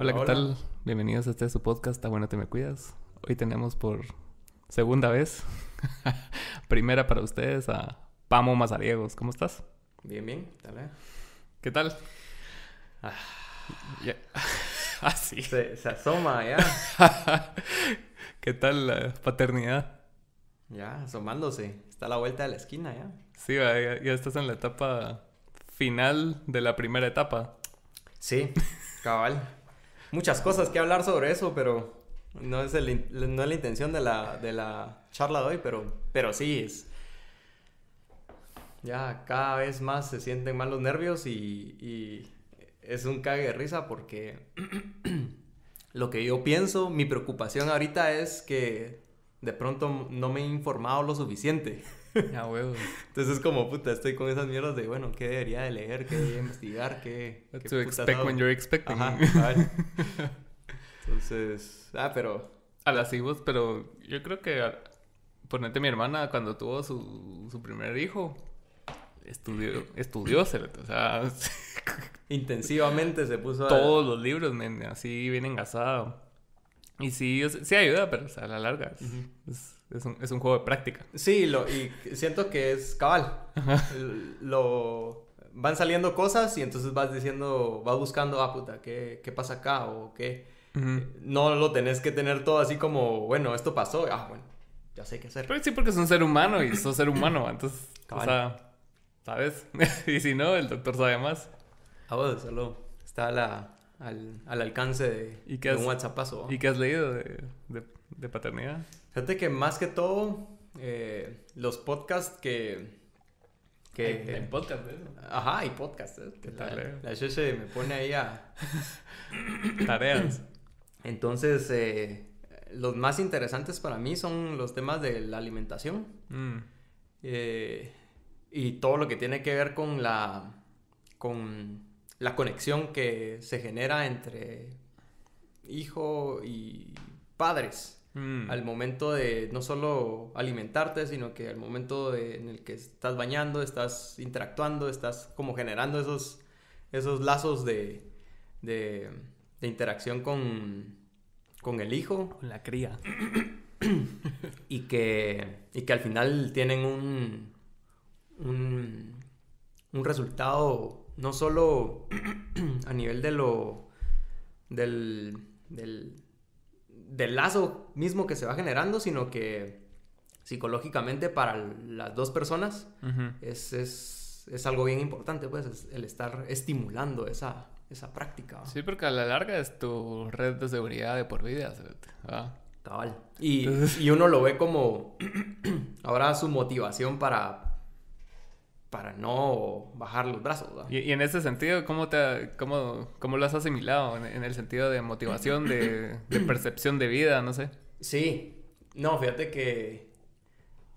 Hola, ¿qué tal? Bienvenidos a este su podcast, Está bueno te me cuidas. Hoy tenemos por segunda vez, primera para ustedes, a Pamo Mazariegos. ¿Cómo estás? Bien, bien. Tal? ¿Qué tal? Ah, ah sí. Se, asoma ya. ¿Qué tal la paternidad? Ya, asomándose. Está a la vuelta de la esquina ya. Sí, ya, ya estás en la etapa final de la primera etapa. Sí, cabal. Muchas cosas que hablar sobre eso, pero no es, el, no es la intención de la, de la charla de hoy, pero, pero sí, es, ya cada vez más se sienten más los nervios y, y es un cague de risa porque lo que yo pienso, mi preocupación ahorita es que de pronto no me he informado lo suficiente. Ya, huevos. Entonces es como, puta, estoy con esas mierdas de, bueno, ¿qué debería de leer? ¿Qué debería investigar? ¿Qué, What to expect when you're expecting. Entonces, ah, pero... A las vos, pero yo creo que, ponete mi hermana, cuando tuvo su, su primer hijo, estudió, estudió, o sea... Intensivamente se puso a... Todos los libros, men, así bien engasado. Y sí, sí ayuda, pero o sea, a la larga es, es, un, es, un, juego de práctica. Sí, lo, y siento que es cabal. Lo, van saliendo cosas y entonces vas diciendo, vas buscando, ah, puta, ¿qué, qué pasa acá? O qué... No lo tenés que tener todo así como, bueno, esto pasó, ah, bueno, ya sé qué hacer. Pero sí, porque es un ser humano y sos ser humano, entonces, o sea, ¿sabes? y si no, el doctor sabe más. Ah, bueno, solo está la al, al alcance de, ¿Y qué un WhatsApp. ¿Y qué has leído de, de, paternidad? Fíjate que más que todo, eh, los podcasts que... que ¿Hay, podcast de Ajá, hay podcast. ¿eh? ¿Qué tal? La, la me pone ahí a... Tareas. Entonces, eh, los más interesantes para mí son los temas de la alimentación. Mm. Eh, y todo lo que tiene que ver con la... con la conexión que se genera entre hijo y padres mm. al momento de no solo alimentarte, sino que al momento en el que estás bañando, estás interactuando, estás como generando esos, esos lazos de, de, interacción con, con el hijo. Con la cría. y, que, y que al final tienen un, un, un resultado no solo a nivel de lo, del, del, lazo mismo que se va generando, sino que psicológicamente para las dos personas es, algo bien importante, pues, el estar estimulando esa, esa práctica. Sí, porque a la larga es tu red de seguridad de por vida. Cabal. Y, y uno lo ve como ahora su motivación para para no bajar los brazos. Y, en ese sentido, ¿cómo, te, cómo, cómo lo has asimilado? En, el sentido de motivación, de, percepción de vida, no sé. Sí, no, fíjate que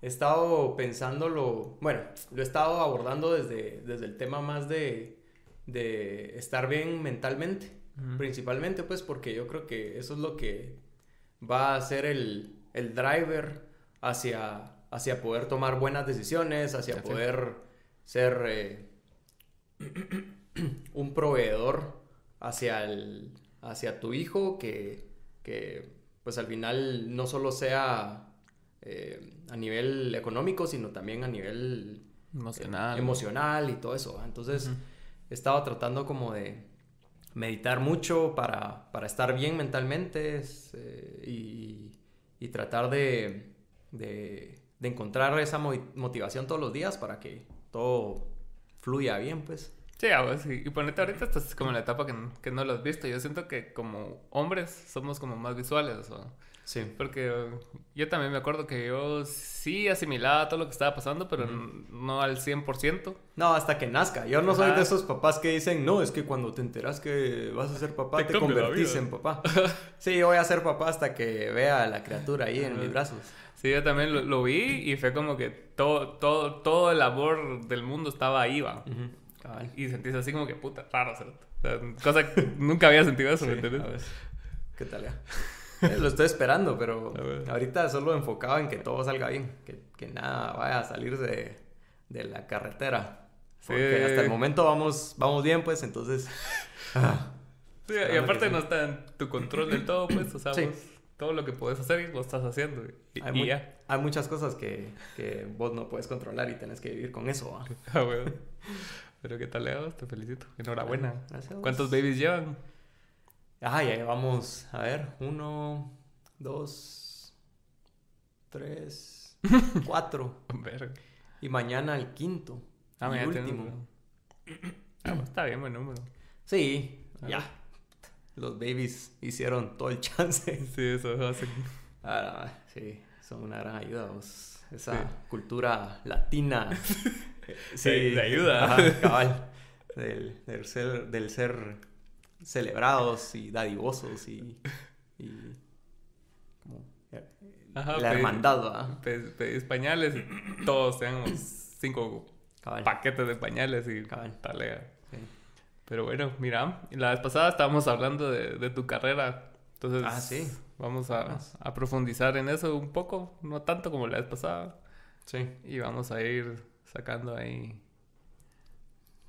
he estado pensándolo, bueno, lo he estado abordando desde, desde el tema más de, de estar bien mentalmente, principalmente pues porque yo creo que eso es lo que va a ser el, el driver hacia, hacia poder tomar buenas decisiones, hacia poder ser eh, un proveedor hacia, el, hacia tu hijo que, que, pues al final no solo sea eh, a nivel económico, sino también a nivel emocional, emocional y todo eso. Entonces, estaba tratando como de meditar mucho para, para estar bien mentalmente eh, y, y, tratar de, de, de encontrar esa motivación todos los días para que todo fluya bien, pues. Sí, y ponete ahorita estás como en la etapa que, que, no lo has visto. Yo siento que como hombres somos como más visuales. ¿o? Sí. Porque yo también me acuerdo que yo sí asimilaba todo lo que estaba pasando, pero no al 100%. No, hasta que nazca. Yo no soy de esos papás que dicen, no, es que cuando te enteras que vas a ser papá, te, convertís en papá. sí, yo voy a ser papá hasta que vea a la criatura ahí en mis brazos. Sí, yo también lo, vi y fue como que todo, todo, todo el amor del mundo estaba ahí, va. Y sentís así como que puta, raro, cosa que nunca había sentido eso, ¿me entiendes? ¿Qué tal ya? Eh, lo estoy esperando, pero ahorita solo enfocado en que todo salga bien, que, que nada vaya a salirse de, de la carretera. Porque hasta el momento vamos, vamos bien, pues, entonces... Ah. Sí, y aparte no está en tu control del todo, pues, o sea, todo lo que puedes hacer lo estás haciendo. Y, hay, ya. hay muchas cosas que, que, vos no puedes controlar y tenés que vivir con eso. Ah, bueno. Pero qué tal, Leo, te felicito. Enhorabuena. ¿Cuántos babies llevan? Ah, ya llevamos, a ver, uno, dos, tres, cuatro. y mañana el quinto. Ah, el último. Ah, pues, está bien, buen número. Sí, ya. Los babies hicieron todo el chance. Sí, eso hace. Ah, sí, son una gran ayuda. Esa cultura latina. sí, de, ayuda. cabal. Del, ser, del ser celebrados y dadivosos y. y como. Eh, la hermandad, Pedís pañales y todos tenemos cinco paquetes de pañales y Cabal. talega. Pero bueno, mira, la vez pasada estábamos hablando de, tu carrera. Entonces, ah, sí. vamos a, a, profundizar en eso un poco, no tanto como la vez pasada. Sí. Y vamos a ir sacando ahí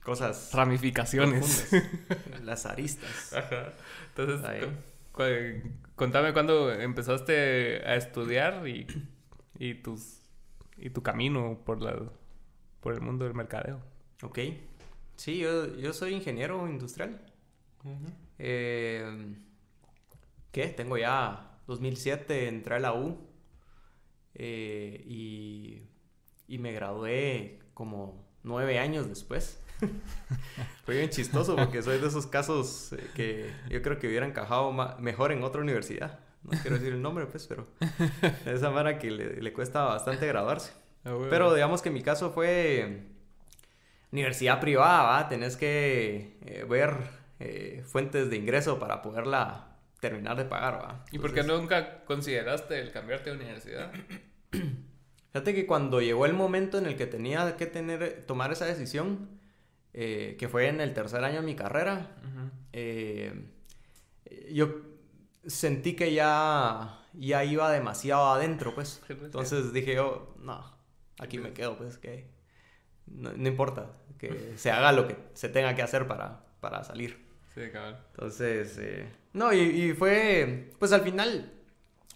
cosas ramificaciones. Las aristas. Ajá. Entonces, contame cuándo empezaste a estudiar y, y, tus, y tu camino por, la, por el mundo del mercadeo. Ok. Sí, yo, yo soy ingeniero industrial. Eh, ¿Qué? Tengo ya 2007, entré a la U eh, y, y, me gradué como nueve años después. Fue bien chistoso porque soy de esos casos eh, que yo creo que hubiera encajado mejor en otra universidad. No quiero decir el nombre, pues, pero esa manera que le, le, cuesta bastante graduarse. Ah, pero digamos que mi caso fue universidad privada, ¿va? Tenés que eh, ver eh, fuentes de ingreso para poderla terminar de pagar, ¿va? ¿Y por qué nunca consideraste el cambiarte de universidad? Fíjate que cuando llegó el momento en el que tenía que tener, tomar esa decisión, eh, que fue en el tercer año de mi carrera, yo sentí que ya, ya iba demasiado adentro, pues. pues Entonces dije yo, no, aquí me quedo, pues, que no, importa, que se haga lo que se tenga que hacer para, para salir. Sí, cabrón. Entonces, eh, no, y, fue, pues al final,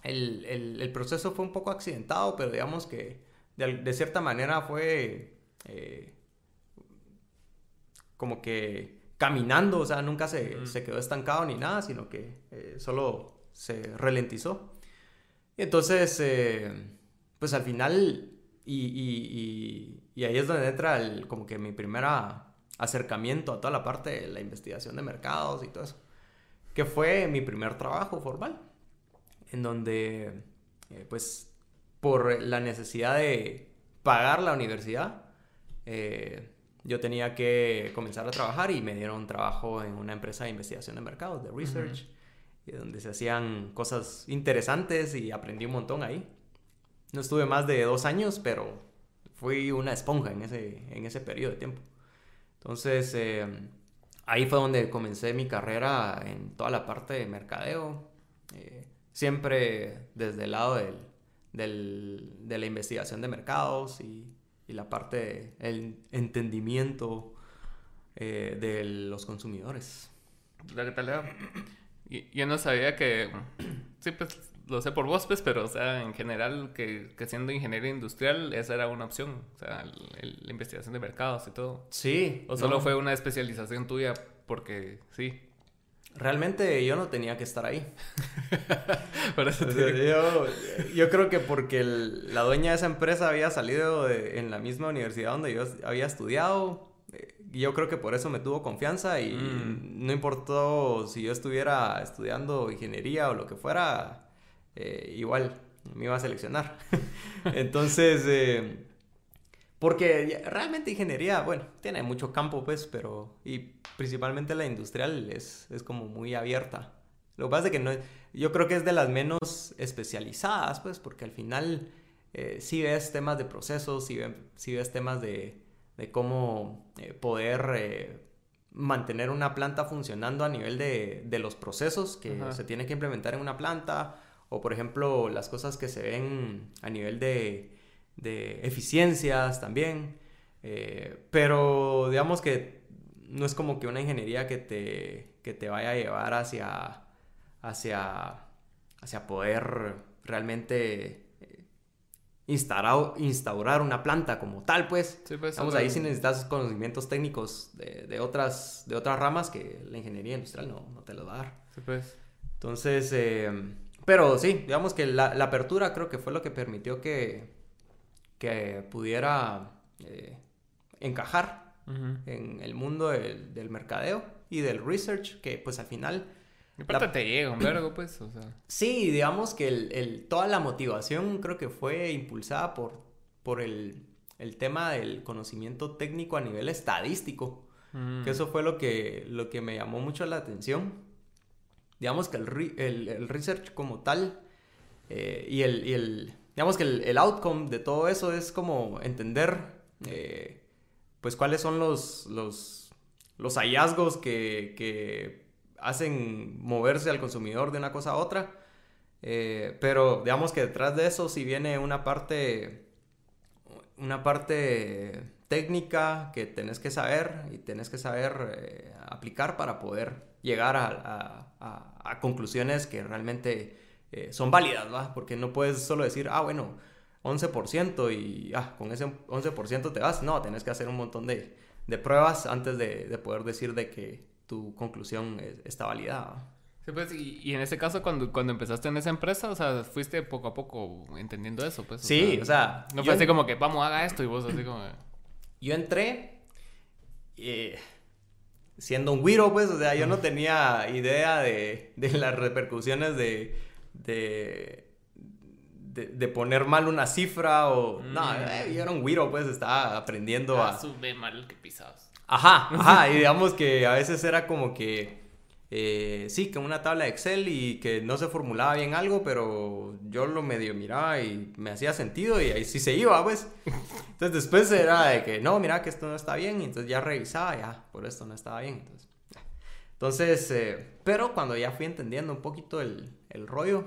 el, el, proceso fue un poco accidentado, pero digamos que de, cierta manera fue eh, como que caminando, o sea, nunca se, se quedó estancado ni nada, sino que eh, solo se ralentizó. Y entonces, pues al final, y y ahí es donde entra el, como que mi primer acercamiento a toda la parte de la investigación de mercados y todo eso. Que fue mi primer trabajo formal. En donde, eh, pues, por la necesidad de pagar la universidad, eh, yo tenía que comenzar a trabajar y me dieron trabajo en una empresa de investigación de mercados, de research, donde se hacían cosas interesantes y aprendí un montón ahí. No estuve más de dos años, pero fui una esponja en ese, en ese periodo de tiempo. Entonces, eh, ahí fue donde comencé mi carrera en toda la parte de mercadeo, eh, siempre desde el lado del, del, de la investigación de mercados y, y la parte del entendimiento eh, de los consumidores. ¿Qué tal, Yo no sabía que, sí, pues lo sé por vos, pues, pero, o sea, en general, que, que siendo ingeniero industrial, esa era una opción. O sea, la investigación de mercados y todo. Sí. ¿O solo fue una especialización tuya porque sí? Realmente yo no tenía que estar ahí. Por eso yo, yo, creo que porque la dueña de esa empresa había salido en la misma universidad donde yo había estudiado. Eh, yo creo que por eso me tuvo confianza y mm. no importó si yo estuviera estudiando ingeniería o lo que fuera, eh, igual me iba a seleccionar. Entonces, eh, porque realmente ingeniería, bueno, tiene mucho campo, pues, pero, y principalmente la industrial es, es como muy abierta. Lo que pasa es que no, yo creo que es de las menos especializadas, pues, porque al final eh, sí ves temas de procesos, sí, ves temas de, de cómo poder mantener una planta funcionando a nivel de, de los procesos que se tiene que implementar en una planta o por ejemplo las cosas que se ven a nivel de, de eficiencias también. Eh, pero digamos que no es como que una ingeniería que te, que te vaya a llevar hacia, hacia, hacia poder realmente eh, instaurar, instaurar una planta como tal, pues. Sí, pues ahí sí necesitas conocimientos técnicos de, de, otras, de otras ramas que la ingeniería industrial no, no te los va a dar. Sí, pues. Entonces, eh, pero sí, digamos que la, la, apertura creo que fue lo que permitió que, que pudiera eh, encajar en el mundo del, del, mercadeo y del research, que pues al final... La... te llega un vergo, pues, o sea... Sí, digamos que el, el, toda la motivación creo que fue impulsada por, por el, el tema del conocimiento técnico a nivel estadístico. Que eso fue lo que, lo que me llamó mucho la atención. Digamos que el, el, el research como tal eh, y, el, y el, digamos que el, outcome de todo eso es como entender eh, pues cuáles son los, los, los hallazgos que, que, hacen moverse al consumidor de una cosa a otra. Eh, pero digamos que detrás de eso sí viene una parte, una parte técnica que tenés que saber y tenés que saber aplicar para poder llegar a, a, conclusiones que realmente eh, son válidas, ¿va? Porque no puedes solo decir, ah, bueno, 11% y ah, con ese 11% te vas. No, tenés que hacer un montón de, de pruebas antes de, de, poder decir de que tu conclusión está validada. Sí, pues, y, y, en ese caso, cuando, cuando empezaste en esa empresa, o sea, fuiste poco a poco entendiendo eso, pues. sí, o sea. no fue así como que, vamos, haga esto, y vos así como. Yo entré eh, siendo un güiro, pues, o sea, yo no tenía idea de, de las repercusiones de, de de, poner mal una cifra o... No, mm. eh, yo era un güiro, pues estaba aprendiendo ah, a... Sube mal que pisados. Ajá, ajá, y digamos que a veces era como que... Eh, sí, que una tabla de Excel y que no se formulaba bien algo, pero yo lo medio miraba y me hacía sentido y ahí sí se iba, pues. Entonces después era de que, no, mira que esto no está bien, y entonces ya revisaba, ya, por esto no estaba bien. Entonces, entonces eh, pero cuando ya fui entendiendo un poquito el, el rollo,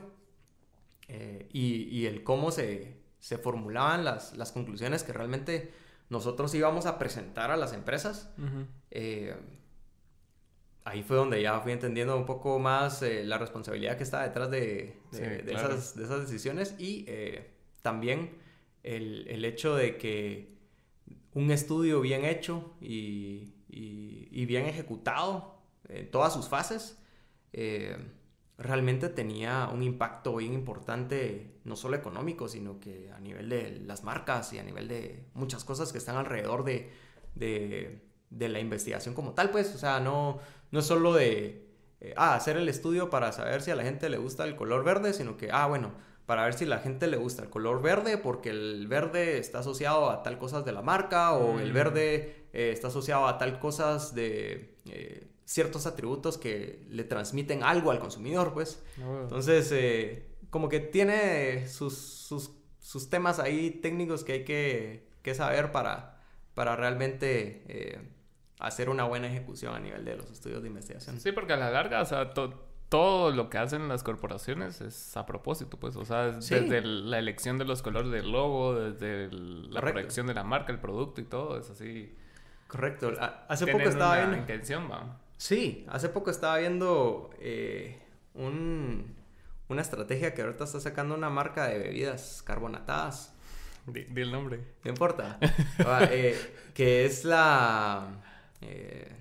eh, y, el cómo se, se formulaban las, las, conclusiones que realmente nosotros íbamos a presentar a las empresas. Eh, ahí fue donde ya fui entendiendo un poco más eh, la responsabilidad que está detrás de, de, esas, de esas, decisiones y también el, el, hecho de que un estudio bien hecho y, y, y bien ejecutado en todas sus fases realmente tenía un impacto bien importante, no solo económico, sino que a nivel de las marcas y a nivel de muchas cosas que están alrededor de, de, de la investigación como tal, pues, o sea, no, no es solo de, eh, ah, hacer el estudio para saber si a la gente le gusta el color verde, sino que, ah, bueno, para ver si a la gente le gusta el color verde porque el verde está asociado a tal cosas de la marca o el mm. verde eh, está asociado a tal cosas de... Eh, ciertos atributos que le transmiten algo al consumidor, pues. Ah, Entonces, eh, como que tiene sus, sus, sus, temas ahí técnicos que hay que, que saber para, para realmente hacer una buena ejecución a nivel de los estudios de investigación. Sí, porque a la larga, o sea, todo lo que hacen las corporaciones es a propósito, pues, o sea, desde la elección de los colores del logo, desde la proyección de la marca, el producto y todo, es así. Correcto. Hace poco estaba viendo... intención, va. Sí, hace poco estaba viendo eh, una estrategia que ahorita está sacando una marca de bebidas carbonatadas. Di, el nombre. No importa. Ah, eh, que es la eh,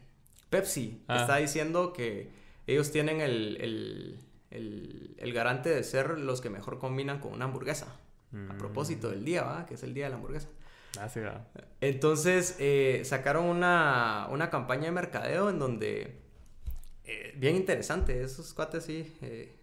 Pepsi. Ah. Está diciendo que ellos tienen el, garante de ser los que mejor combinan con una hamburguesa. A propósito del día, ¿va? Que es el día de la hamburguesa. Ah, Entonces eh, sacaron una, una, campaña de mercadeo en donde, eh, bien interesante, esos cuates sí. Eh,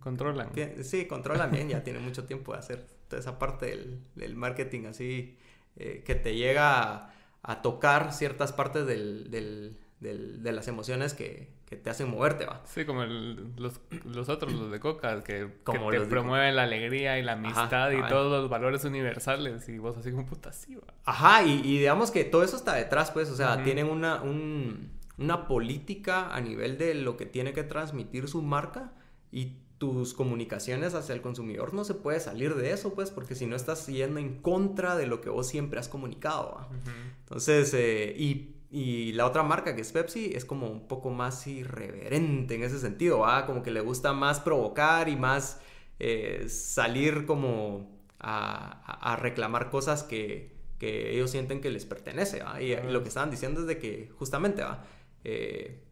controlan. sí, controlan bien, ya tienen mucho tiempo de hacer toda esa parte del, del marketing así, que te llega a, tocar ciertas partes del, del, de las emociones que, que te hacen moverte, va. Sí, como los, los, otros, los de Coca, que, como te promueven la alegría y la amistad y todos los valores universales y vos así como puta, sí, va. Ajá, y, y, digamos que todo eso está detrás, pues, o sea, tienen una, un, una política a nivel de lo que tiene que transmitir su marca y tus comunicaciones hacia el consumidor no se puede salir de eso, pues, porque si no estás yendo en contra de lo que vos siempre has comunicado. Entonces, eh, y y, la otra marca que es Pepsi es como un poco más irreverente en ese sentido, ¿va? Como que le gusta más provocar y más eh, salir como a, reclamar cosas que, ellos sienten que les pertenece, ¿va? Y, lo que estaban diciendo es de que justamente, ¿va? Eh,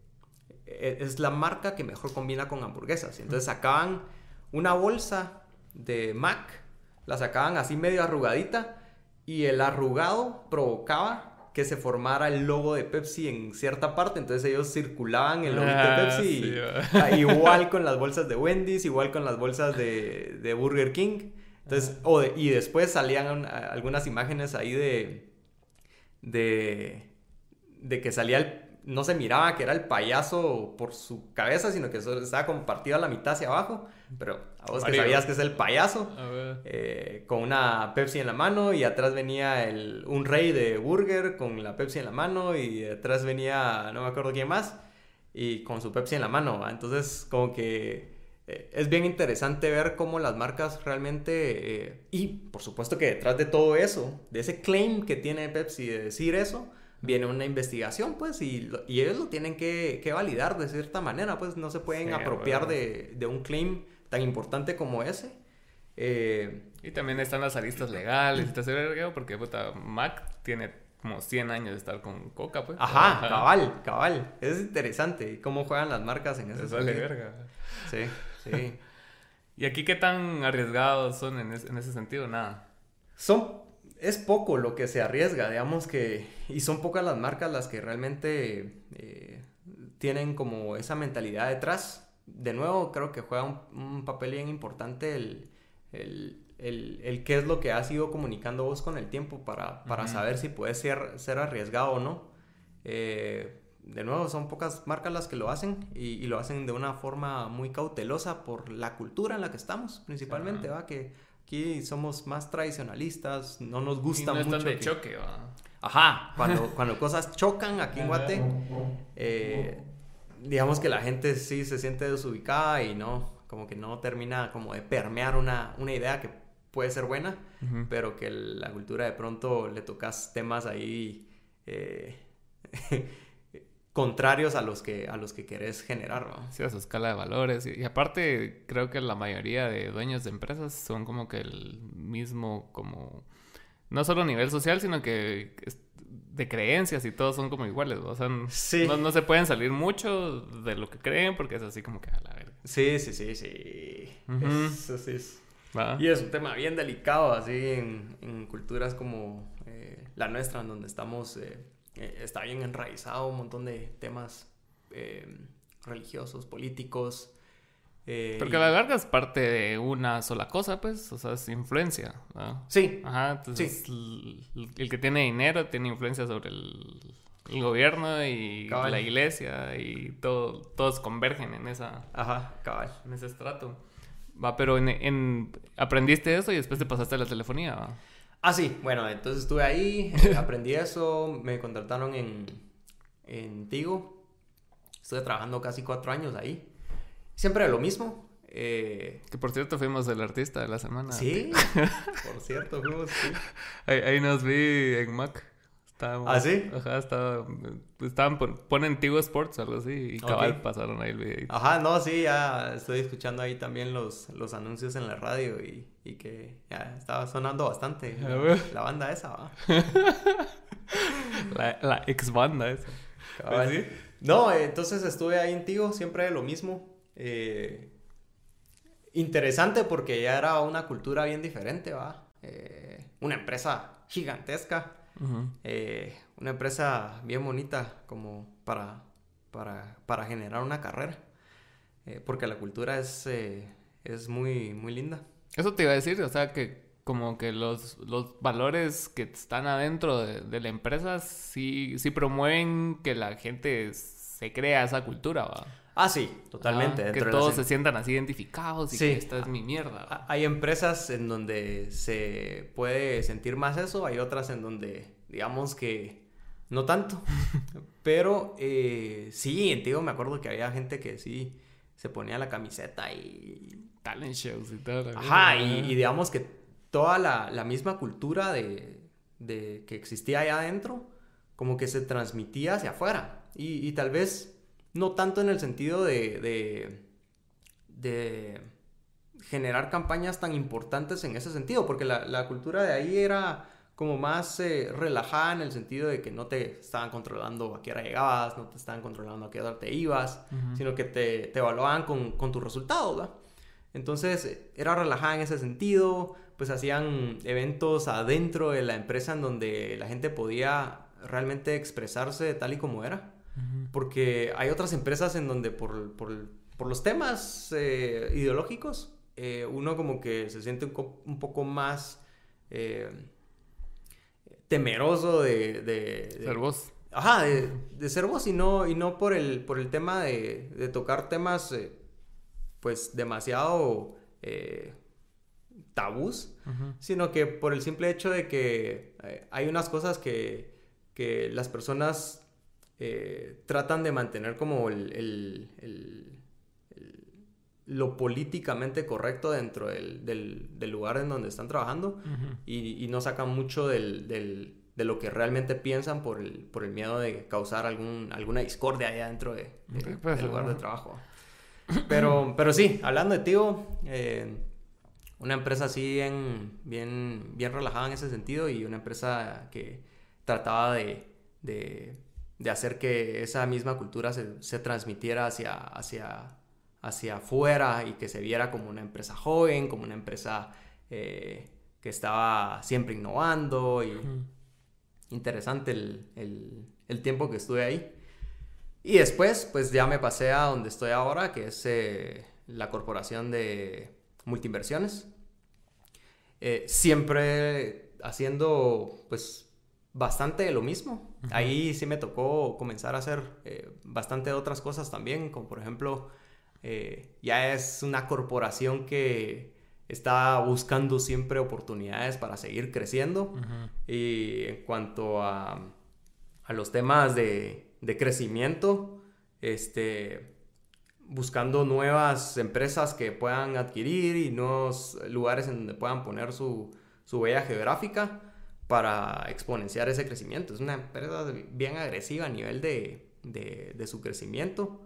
es la marca que mejor combina con hamburguesas. Entonces sacaban una bolsa de Mac, la sacaban así medio arrugadita y el arrugado provocaba que se formara el logo de Pepsi en cierta parte, entonces ellos circulaban el logo de ah, Pepsi, ah, igual con las bolsas de Wendy's, igual con las bolsas de, Burger King, entonces, y después salían algunas imágenes ahí de, de, de que salía el no se miraba que era el payaso por su cabeza, sino que estaba compartido a la mitad hacia abajo. Pero a vos que sabías que es el payaso, eh, con una Pepsi en la mano, y atrás venía el, un rey de burger con la Pepsi en la mano, y atrás venía, no me acuerdo quién más, y con su Pepsi en la mano. Entonces, como que eh, es bien interesante ver cómo las marcas realmente, eh, y por supuesto que detrás de todo eso, de ese claim que tiene Pepsi de decir eso, viene una investigación, pues, y, y ellos lo tienen que, que, validar de cierta manera, pues, no se pueden apropiar de, de, un claim tan importante como ese. Eh, y también están las aristas legales, porque puta, Mac tiene como 100 años de estar con Coca, pues. Ajá, cabal, cabal. Es interesante cómo juegan las marcas en ese Eso verga. Sí, sí. ¿Y aquí qué tan arriesgados son en, en ese sentido? Nada. Son es poco lo que se arriesga, digamos que, y son pocas las marcas las que realmente eh, tienen como esa mentalidad detrás. De nuevo, creo que juega un, papel bien importante el, el, qué es lo que has ido comunicando vos con el tiempo para, para saber si puede ser, ser arriesgado o no. Eh, de nuevo, son pocas marcas las que lo hacen y, lo hacen de una forma muy cautelosa por la cultura en la que estamos, principalmente, ¿va? Que Aquí somos más tradicionalistas, no nos gusta no mucho. de choque, ¿va? Ajá, cuando, cuando cosas chocan aquí en Guate, eh, digamos que la gente sí se siente desubicada y no, como que no termina como de permear una, una idea que puede ser buena, pero que la cultura de pronto le tocas temas ahí eh, contrarios a los que, a los que querés generar, ¿no? Sí, a su escala de valores. Y, aparte, creo que la mayoría de dueños de empresas son como que el mismo, como, no solo a nivel social, sino que de creencias y todos son como iguales, o sea, no, se pueden salir mucho de lo que creen porque es así como que a la verga. Sí, sí, sí, sí. Y es un tema bien delicado, así, en, culturas como eh, la nuestra, en donde estamos... Eh, eh, está bien enraizado un montón de temas eh, religiosos, políticos. Eh, Porque a la larga es parte de una sola cosa, pues, o sea, es influencia. Sí. Ajá, entonces El, que tiene dinero tiene influencia sobre el, gobierno y la iglesia y todo, todos convergen en esa... Ajá, cabal. En ese estrato. Va, pero en, aprendiste eso y después te pasaste a la telefonía, ¿va? Ah, sí, bueno, entonces estuve ahí, aprendí eso, me contrataron en, en Tigo, estuve trabajando casi cuatro años ahí, siempre lo mismo. Eh, que por cierto fuimos el artista de la semana. Sí, por cierto fuimos, sí. Ahí, nos vi en Mac. ¿Ah, sí? Ajá, estaba, estaban, ponen Tigo Sports algo así y cabal pasaron ahí el video. Ajá, no, sí, ya estoy escuchando ahí también los, los anuncios en la radio y y que ya estaba sonando bastante la, banda esa, ¿va? la, ex banda esa. Pues no, entonces estuve ahí en Tigo, siempre lo mismo. Eh, interesante porque ya era una cultura bien diferente, ¿va? Eh, una empresa gigantesca, eh, una empresa bien bonita como para, para, para generar una carrera, porque la cultura es, es muy, muy linda. Eso te iba a decir, o sea, que como que los, los valores que están adentro de, la empresa sí, sí promueven que la gente se crea esa cultura, ¿va? Ah, sí, totalmente. que todos se sientan así identificados y que esta es mi mierda. Hay empresas en donde se puede sentir más eso, hay otras en donde, digamos que no tanto. Pero eh, sí, entiendo, me acuerdo que había gente que sí se ponía la camiseta y talent shows y todo. Ajá, y, digamos que toda la, misma cultura de, que existía allá adentro como que se transmitía hacia afuera. Y, tal vez no tanto en el sentido de, de, generar campañas tan importantes en ese sentido, porque la, cultura de ahí era como más eh, relajada en el sentido de que no te estaban controlando a qué hora llegabas, no te estaban controlando a qué hora te ibas, sino que te, te evaluaban con, con tus resultados, ¿verdad? Entonces era relajada en ese sentido, pues hacían eventos adentro de la empresa en donde la gente podía realmente expresarse tal y como era. Porque hay otras empresas en donde por, los temas eh, ideológicos, eh, uno como que se siente un, poco más eh, temeroso de, Ser vos. Ajá, de, ser vos y no, y no por, el, por el tema de, tocar temas pues demasiado tabús, sino que por el simple hecho de que hay unas cosas que que las personas eh, tratan de mantener como el, lo políticamente correcto dentro del, lugar en donde están trabajando y, no sacan mucho de lo que realmente piensan por el, por el miedo de causar algún, alguna discordia allá dentro de, del lugar de trabajo. Pero, pero sí, hablando de Tío, eh, una empresa así bien, bien, bien relajada en ese sentido y una empresa que trataba de, de, de hacer que esa misma cultura se, se, transmitiera hacia, hacia, hacia afuera y que se viera como una empresa joven, como una empresa eh, que estaba siempre innovando y interesante el, el, el, tiempo que estuve ahí. Y después, pues ya me pasé a donde estoy ahora, que es eh, la corporación de multiinversiones. Eh, siempre haciendo, pues, bastante de lo mismo. Ahí sí me tocó comenzar a hacer eh, bastante de otras cosas también, como por ejemplo, eh, ya es una corporación que está buscando siempre oportunidades para seguir creciendo. Y en cuanto a, a los temas de, de, crecimiento, este, buscando nuevas empresas que puedan adquirir y nuevos lugares en donde puedan poner su, su huella geográfica para exponenciar ese crecimiento. Es una empresa bien agresiva a nivel de, de, su crecimiento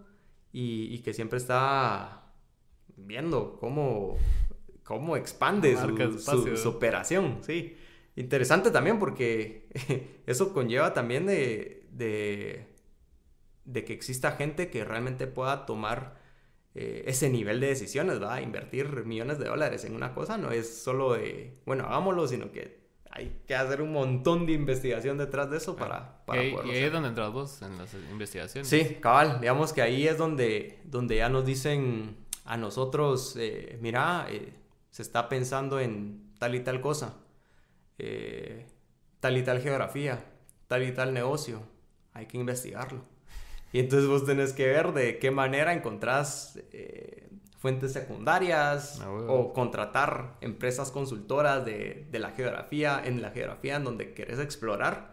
y, que siempre está viendo cómo, cómo expande su, su, operación. Sí. Interesante también porque eso conlleva también de, de, de, que exista gente que realmente pueda tomar eh, ese nivel de decisiones, ¿va? Invertir millones de dólares en una cosa no es solo de, bueno, hagámoslo, sino que hay que hacer un montón de investigación detrás de eso para, para ¿Y, ahí es donde entras vos en las investigaciones? Sí, cabal. Digamos que ahí es donde, donde ya nos dicen a nosotros, eh, mira, eh, se está pensando en tal y tal cosa, eh, tal y tal geografía, tal y tal negocio. Hay que investigarlo. Y entonces vos tenés que ver de qué manera encontrás fuentes secundarias ah, o contratar empresas consultoras de, de, la geografía, en la geografía en donde querés explorar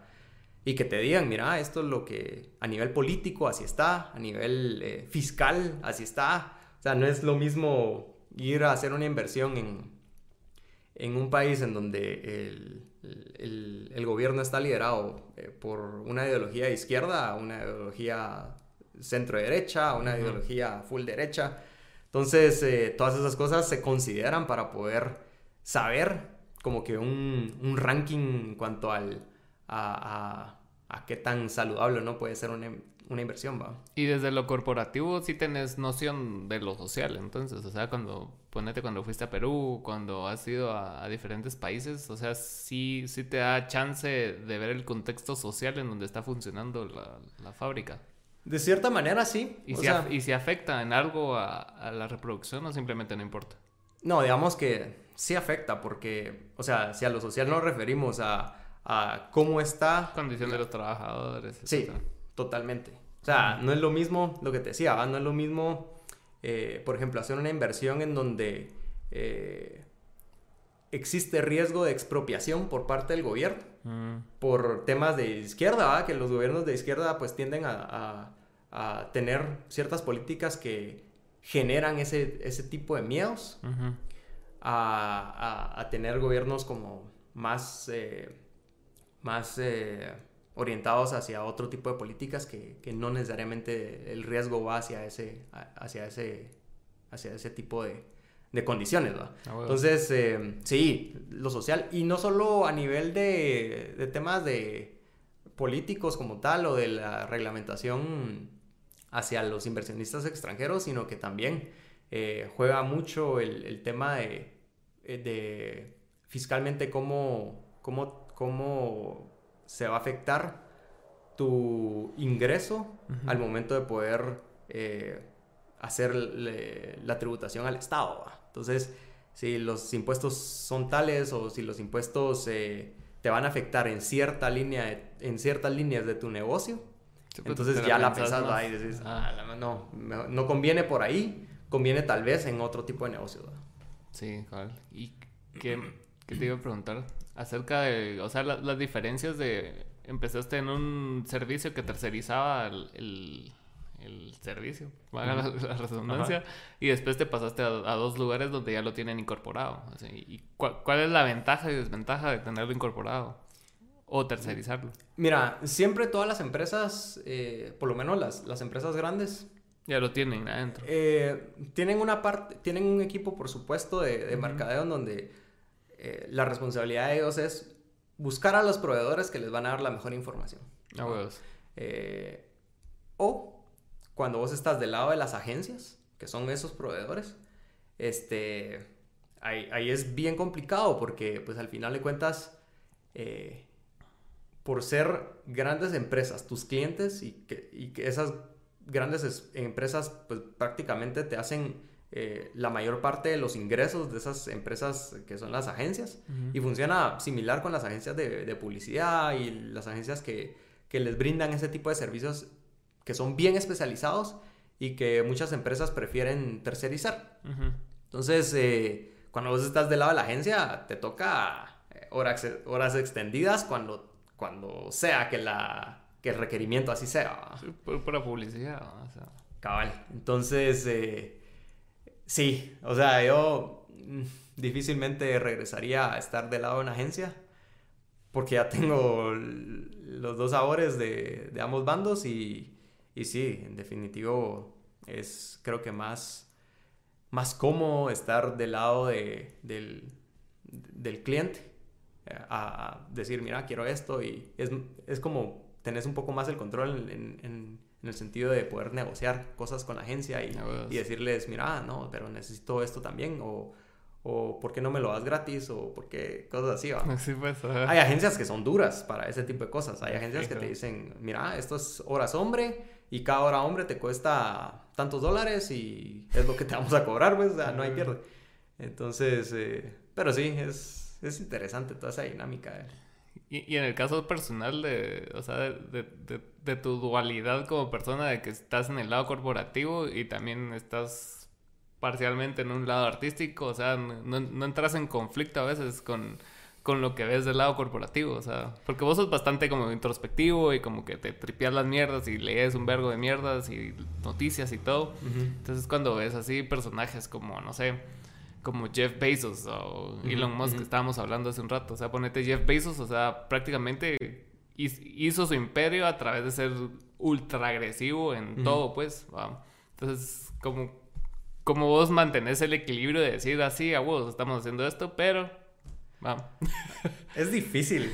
y que te digan, mira, esto es lo que a nivel político así está, a nivel eh, fiscal así está. O sea, no es lo mismo ir a hacer una inversión en, en un país en donde el, el, el gobierno está liderado eh, por una ideología de izquierda, una ideología centro-derecha, una ideología full derecha. Entonces, eh, todas esas cosas se consideran para poder saber como que un, ranking en cuanto al, a, qué tan saludable no puede ser una, inversión, ¿va? Y desde lo corporativo sí tenés noción de lo social, entonces, o sea, cuando, ponete cuando fuiste a Perú, cuando has ido a, diferentes países, o sea, sí, sí te da chance de ver el contexto social en donde está funcionando la fábrica. De cierta manera, sí. ¿Y, si, afecta en algo a, la reproducción o simplemente no importa? No, digamos que sí afecta porque, o sea, si a lo social nos referimos a, cómo está... Condición de los trabajadores. Sí, totalmente. O sea, no es lo mismo, lo que te decía, no es lo mismo, eh, por ejemplo, hacer una inversión en donde eh, existe riesgo de expropiación por parte del gobierno mm. por temas de izquierda, que los gobiernos de izquierda pues tienden a, a, tener ciertas políticas que generan ese, ese tipo de miedos, a, a, tener gobiernos como más, eh, más orientados hacia otro tipo de políticas que, que, no necesariamente el riesgo va hacia ese, hacia ese, hacia ese tipo de, de condiciones, ¿va? Ah, Entonces, eh, sí, lo social, y no solo a nivel de, de, temas de políticos como tal o de la reglamentación hacia los inversionistas extranjeros, sino que también eh, juega mucho el, el tema de, eh, de, fiscalmente cómo, cómo, cómo se va a afectar tu ingreso al momento de poder hacer la tributación al Estado. Entonces, si los impuestos son tales o si los impuestos eh, te van a afectar en cierta línea, en ciertas líneas de tu negocio, pues, entonces ya la pensas y dices, ah, no, no conviene por ahí, conviene tal vez en otro tipo de negocio. Sí, claro. ¿Y qué, qué, te iba a preguntar? Acerca de, o sea, las diferencias de, empezaste en un servicio que tercerizaba el el servicio, la, redundancia, y después te pasaste a, dos lugares donde ya lo tienen incorporado. ¿Y cuál, es la ventaja y desventaja de tenerlo incorporado o tercerizarlo? Mira, siempre todas las empresas, eh, por lo menos las, las empresas grandes, ya lo tienen adentro. Eh, tienen una parte, tienen un equipo, por supuesto, de, de mercadeo en donde eh, la responsabilidad de ellos es buscar a los proveedores que les van a dar la mejor información. Huevos. o cuando vos estás del lado de las agencias, que son esos proveedores, este, ahí, es bien complicado porque pues al final de cuentas, eh, por ser grandes empresas, tus clientes y que, y que esas grandes empresas pues prácticamente te hacen eh, la mayor parte de los ingresos de esas empresas que son las agencias y funciona similar con las agencias de, de publicidad y las agencias que, que, les brindan ese tipo de servicios que son bien especializados y que muchas empresas prefieren tercerizar. Entonces, eh, cuando vos estás del lado de la agencia, te toca eh, horas, horas extendidas cuando, cuando sea que, la, que el requerimiento así sea. Sí, por, la publicidad. Cabal. Entonces, eh, sí, o sea, yo mm, difícilmente regresaría a estar del lado de una agencia porque ya tengo los dos sabores de, de ambos bandos y y sí, en definitivo es creo que más, más cómodo estar del lado de, del, del, cliente a, decir, mira, quiero esto y es, es como tenés un poco más el control en, en, el sentido de poder negociar cosas con la agencia y, y decirles, mira, no, pero necesito esto también o o por qué no me lo das gratis, o por qué cosas así, ¿va? Pues, Hay agencias que son duras para ese tipo de cosas. Hay agencias que te dicen, mira, esto es horas hombre y cada hora hombre te cuesta tantos dólares y es lo que te vamos a cobrar, pues, o sea, no hay pierde. Entonces, eh, pero sí, es, es interesante toda esa dinámica. Y, y, en el caso personal de, o sea, de, de, de tu dualidad como persona, de que estás en el lado corporativo y también estás parcialmente en un lado artístico, o sea, no, no entras en conflicto a veces con, con lo que ves del lado corporativo, o sea, porque vos sos bastante como introspectivo y como que te tripeas las mierdas y lees un vergo de mierdas y noticias y todo. Entonces cuando ves así personajes como, no sé, como Jeff Bezos o Elon Musk que estábamos hablando hace un rato, o sea, ponete Jeff Bezos, o sea, prácticamente hizo su imperio a través de ser ultra agresivo en todo, pues, entonces como como vos mantenés el equilibrio de decir así, a vos estamos haciendo esto, pero. Es difícil.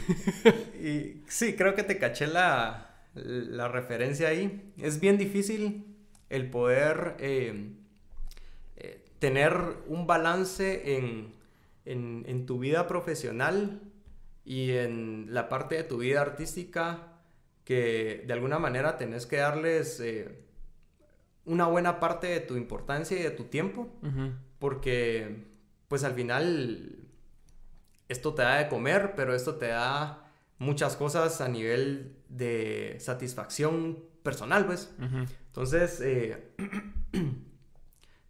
y sí, creo que te caché la, la referencia ahí. Es bien difícil el poder eh, tener un balance en, en, en, tu vida profesional y en la parte de tu vida artística que de alguna manera tenés que darles... Eh, una buena parte de tu importancia y de tu tiempo, porque pues al final esto te da de comer, pero esto te da muchas cosas a nivel de satisfacción personal, pues. Entonces, eh,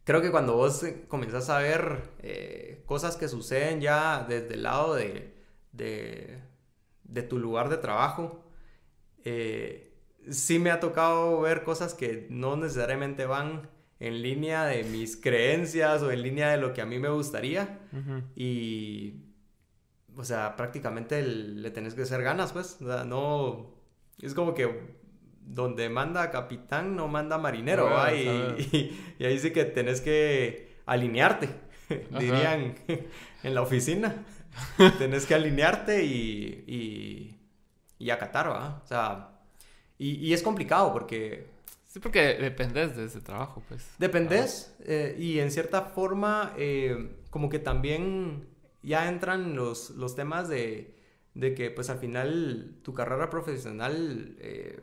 creo que cuando vos comenzás a ver eh, cosas que suceden ya desde el lado de, de, de tu lugar de trabajo, eh, sí me ha tocado ver cosas que no necesariamente van en línea de mis creencias o en línea de lo que a mí me gustaría. Y, o sea, prácticamente le tenés que hacer ganas, pues. O sea, no, es como que donde manda capitán no manda marinero. Y, y, ahí sí que tenés que alinearte, dirían en la oficina. tenés que alinearte y, y, y acatar, ¿va? O sea, y, y es complicado porque... Sí, porque dependes de ese trabajo, pues. Dependes eh, y en cierta forma eh, como que también ya entran los, los temas de, de, que pues al final tu carrera profesional eh,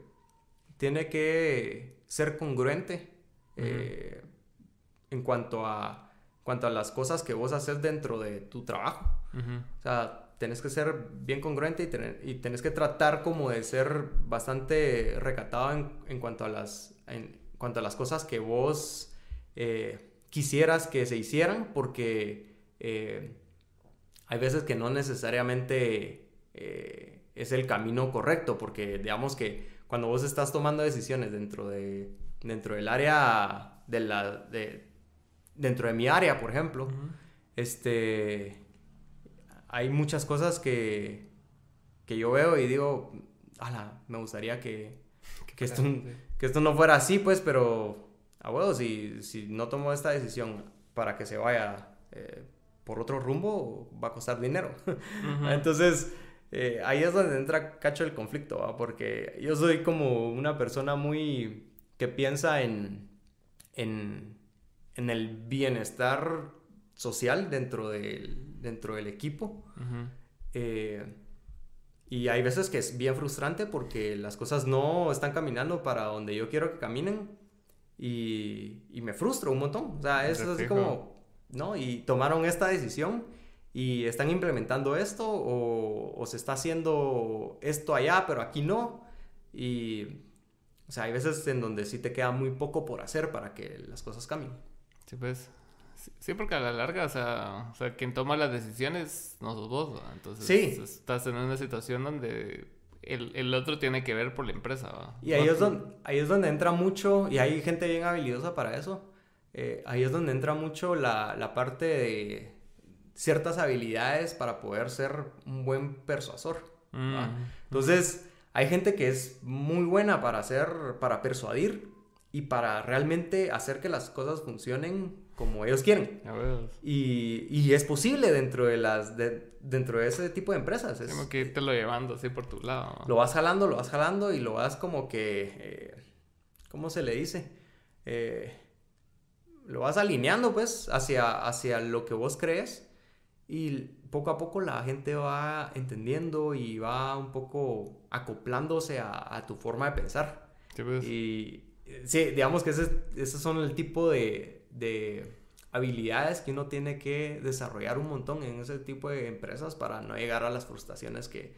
tiene que ser congruente en cuanto a, cuanto a las cosas que vos haces dentro de tu trabajo. O sea, tenés que ser bien congruente y, y tenés que tratar como de ser bastante recatado en, cuanto, a las, en cuanto a las cosas que vos eh, quisieras que se hicieran, porque eh, hay veces que no necesariamente eh, es el camino correcto, porque digamos que cuando vos estás tomando decisiones dentro, de, dentro del área de la... De, dentro de mi área, por ejemplo, este hay muchas cosas que, que yo veo y digo, ala, me gustaría que, que, esto, que esto no fuera así, pues, pero, a huevo, si, si no tomo esta decisión para que se vaya eh, por otro rumbo, va a costar dinero. Entonces, eh, ahí es donde entra cacho el conflicto, porque yo soy como una persona muy que piensa en, en, en el bienestar social dentro del, dentro del equipo. Eh, y hay veces que es bien frustrante porque las cosas no están caminando para donde yo quiero que caminen y, y me frustro un montón. O sea, es así como, ¿no? Y tomaron esta decisión y están implementando esto o, o, se está haciendo esto allá, pero aquí no. Y, o sea, hay veces en donde sí te queda muy poco por hacer para que las cosas cambien. Sí, pues. Sí, porque a la larga, o sea, o sea quien toma las decisiones no sos vos, entonces estás en una situación donde el, el, otro tiene que ver por la empresa. Y ahí es, donde, ahí es donde entra mucho, y hay gente bien habilidosa para eso, eh, ahí es donde entra mucho la, la, parte de ciertas habilidades para poder ser un buen persuasor. Mm. Entonces, hay gente que es muy buena para hacer, para persuadir y para realmente hacer que las cosas funcionen como ellos quieren. Y, y, es posible dentro de las dentro de ese tipo de empresas. Es, como que irte lo llevando así por tu lado. Lo vas jalando, lo vas jalando y lo vas como que, eh, ¿cómo se le dice? Eh, lo vas alineando pues hacia, hacia lo que vos crees y poco a poco la gente va entendiendo y va un poco acoplándose a, tu forma de pensar. Pues. Y sí, digamos que ese, esos son el tipo de, de habilidades que uno tiene que desarrollar un montón en ese tipo de empresas para no llegar a las frustraciones que,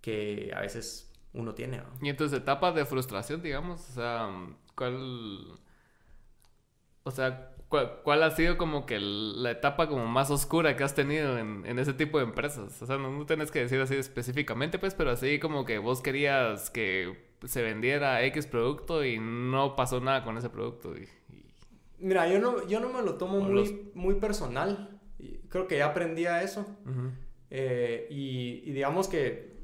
que a veces uno tiene. Y entonces etapas de frustración, digamos, o sea, ¿cuál, o sea, cuál, ha sido como que la etapa como más oscura que has tenido en, en ese tipo de empresas? O sea, no, no tenés que decir así específicamente, pues, pero así como que vos querías que se vendiera X producto y no pasó nada con ese producto y, Mira, yo no, yo no me lo tomo muy, muy personal. Creo que ya aprendí a eso. Eh, y, digamos que,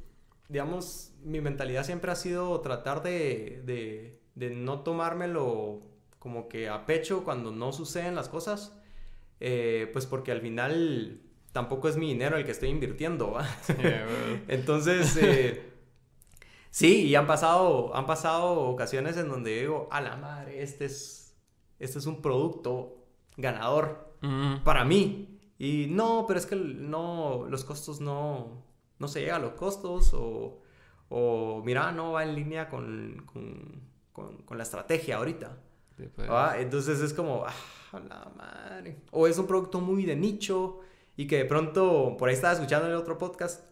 digamos, mi mentalidad siempre ha sido tratar de, de, de, no tomármelo como que a pecho cuando no suceden las cosas. Eh, pues porque al final tampoco es mi dinero el que estoy invirtiendo. Entonces, eh, sí, y han pasado, han pasado ocasiones en donde digo, a la madre, este es este es un producto ganador para mí. Y no, pero es que no, los costos no, no se llega a los costos o, o mira, no va en línea con, con, con, la estrategia ahorita. Pues. Entonces es como, ah, la madre. O es un producto muy de nicho y que de pronto, por ahí estaba escuchando el otro podcast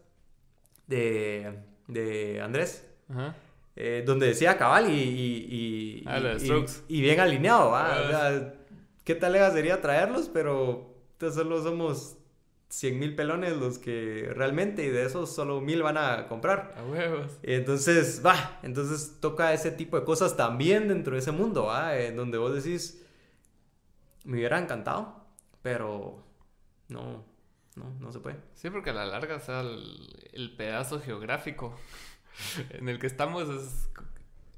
de, de Andrés. Ajá. Eh, donde decía cabal y, y, y, ah, y, bien alineado. Ah. ¿Qué tal sería traerlos? Pero solo somos 100 mil pelones los que realmente, y de esos solo mil van a comprar. A huevos. Entonces, va, entonces toca ese tipo de cosas también dentro de ese mundo, ¿va? En donde vos decís, me hubiera encantado, pero no, no, no se puede. Sí, porque a la larga, o sea, el pedazo geográfico en el que estamos es,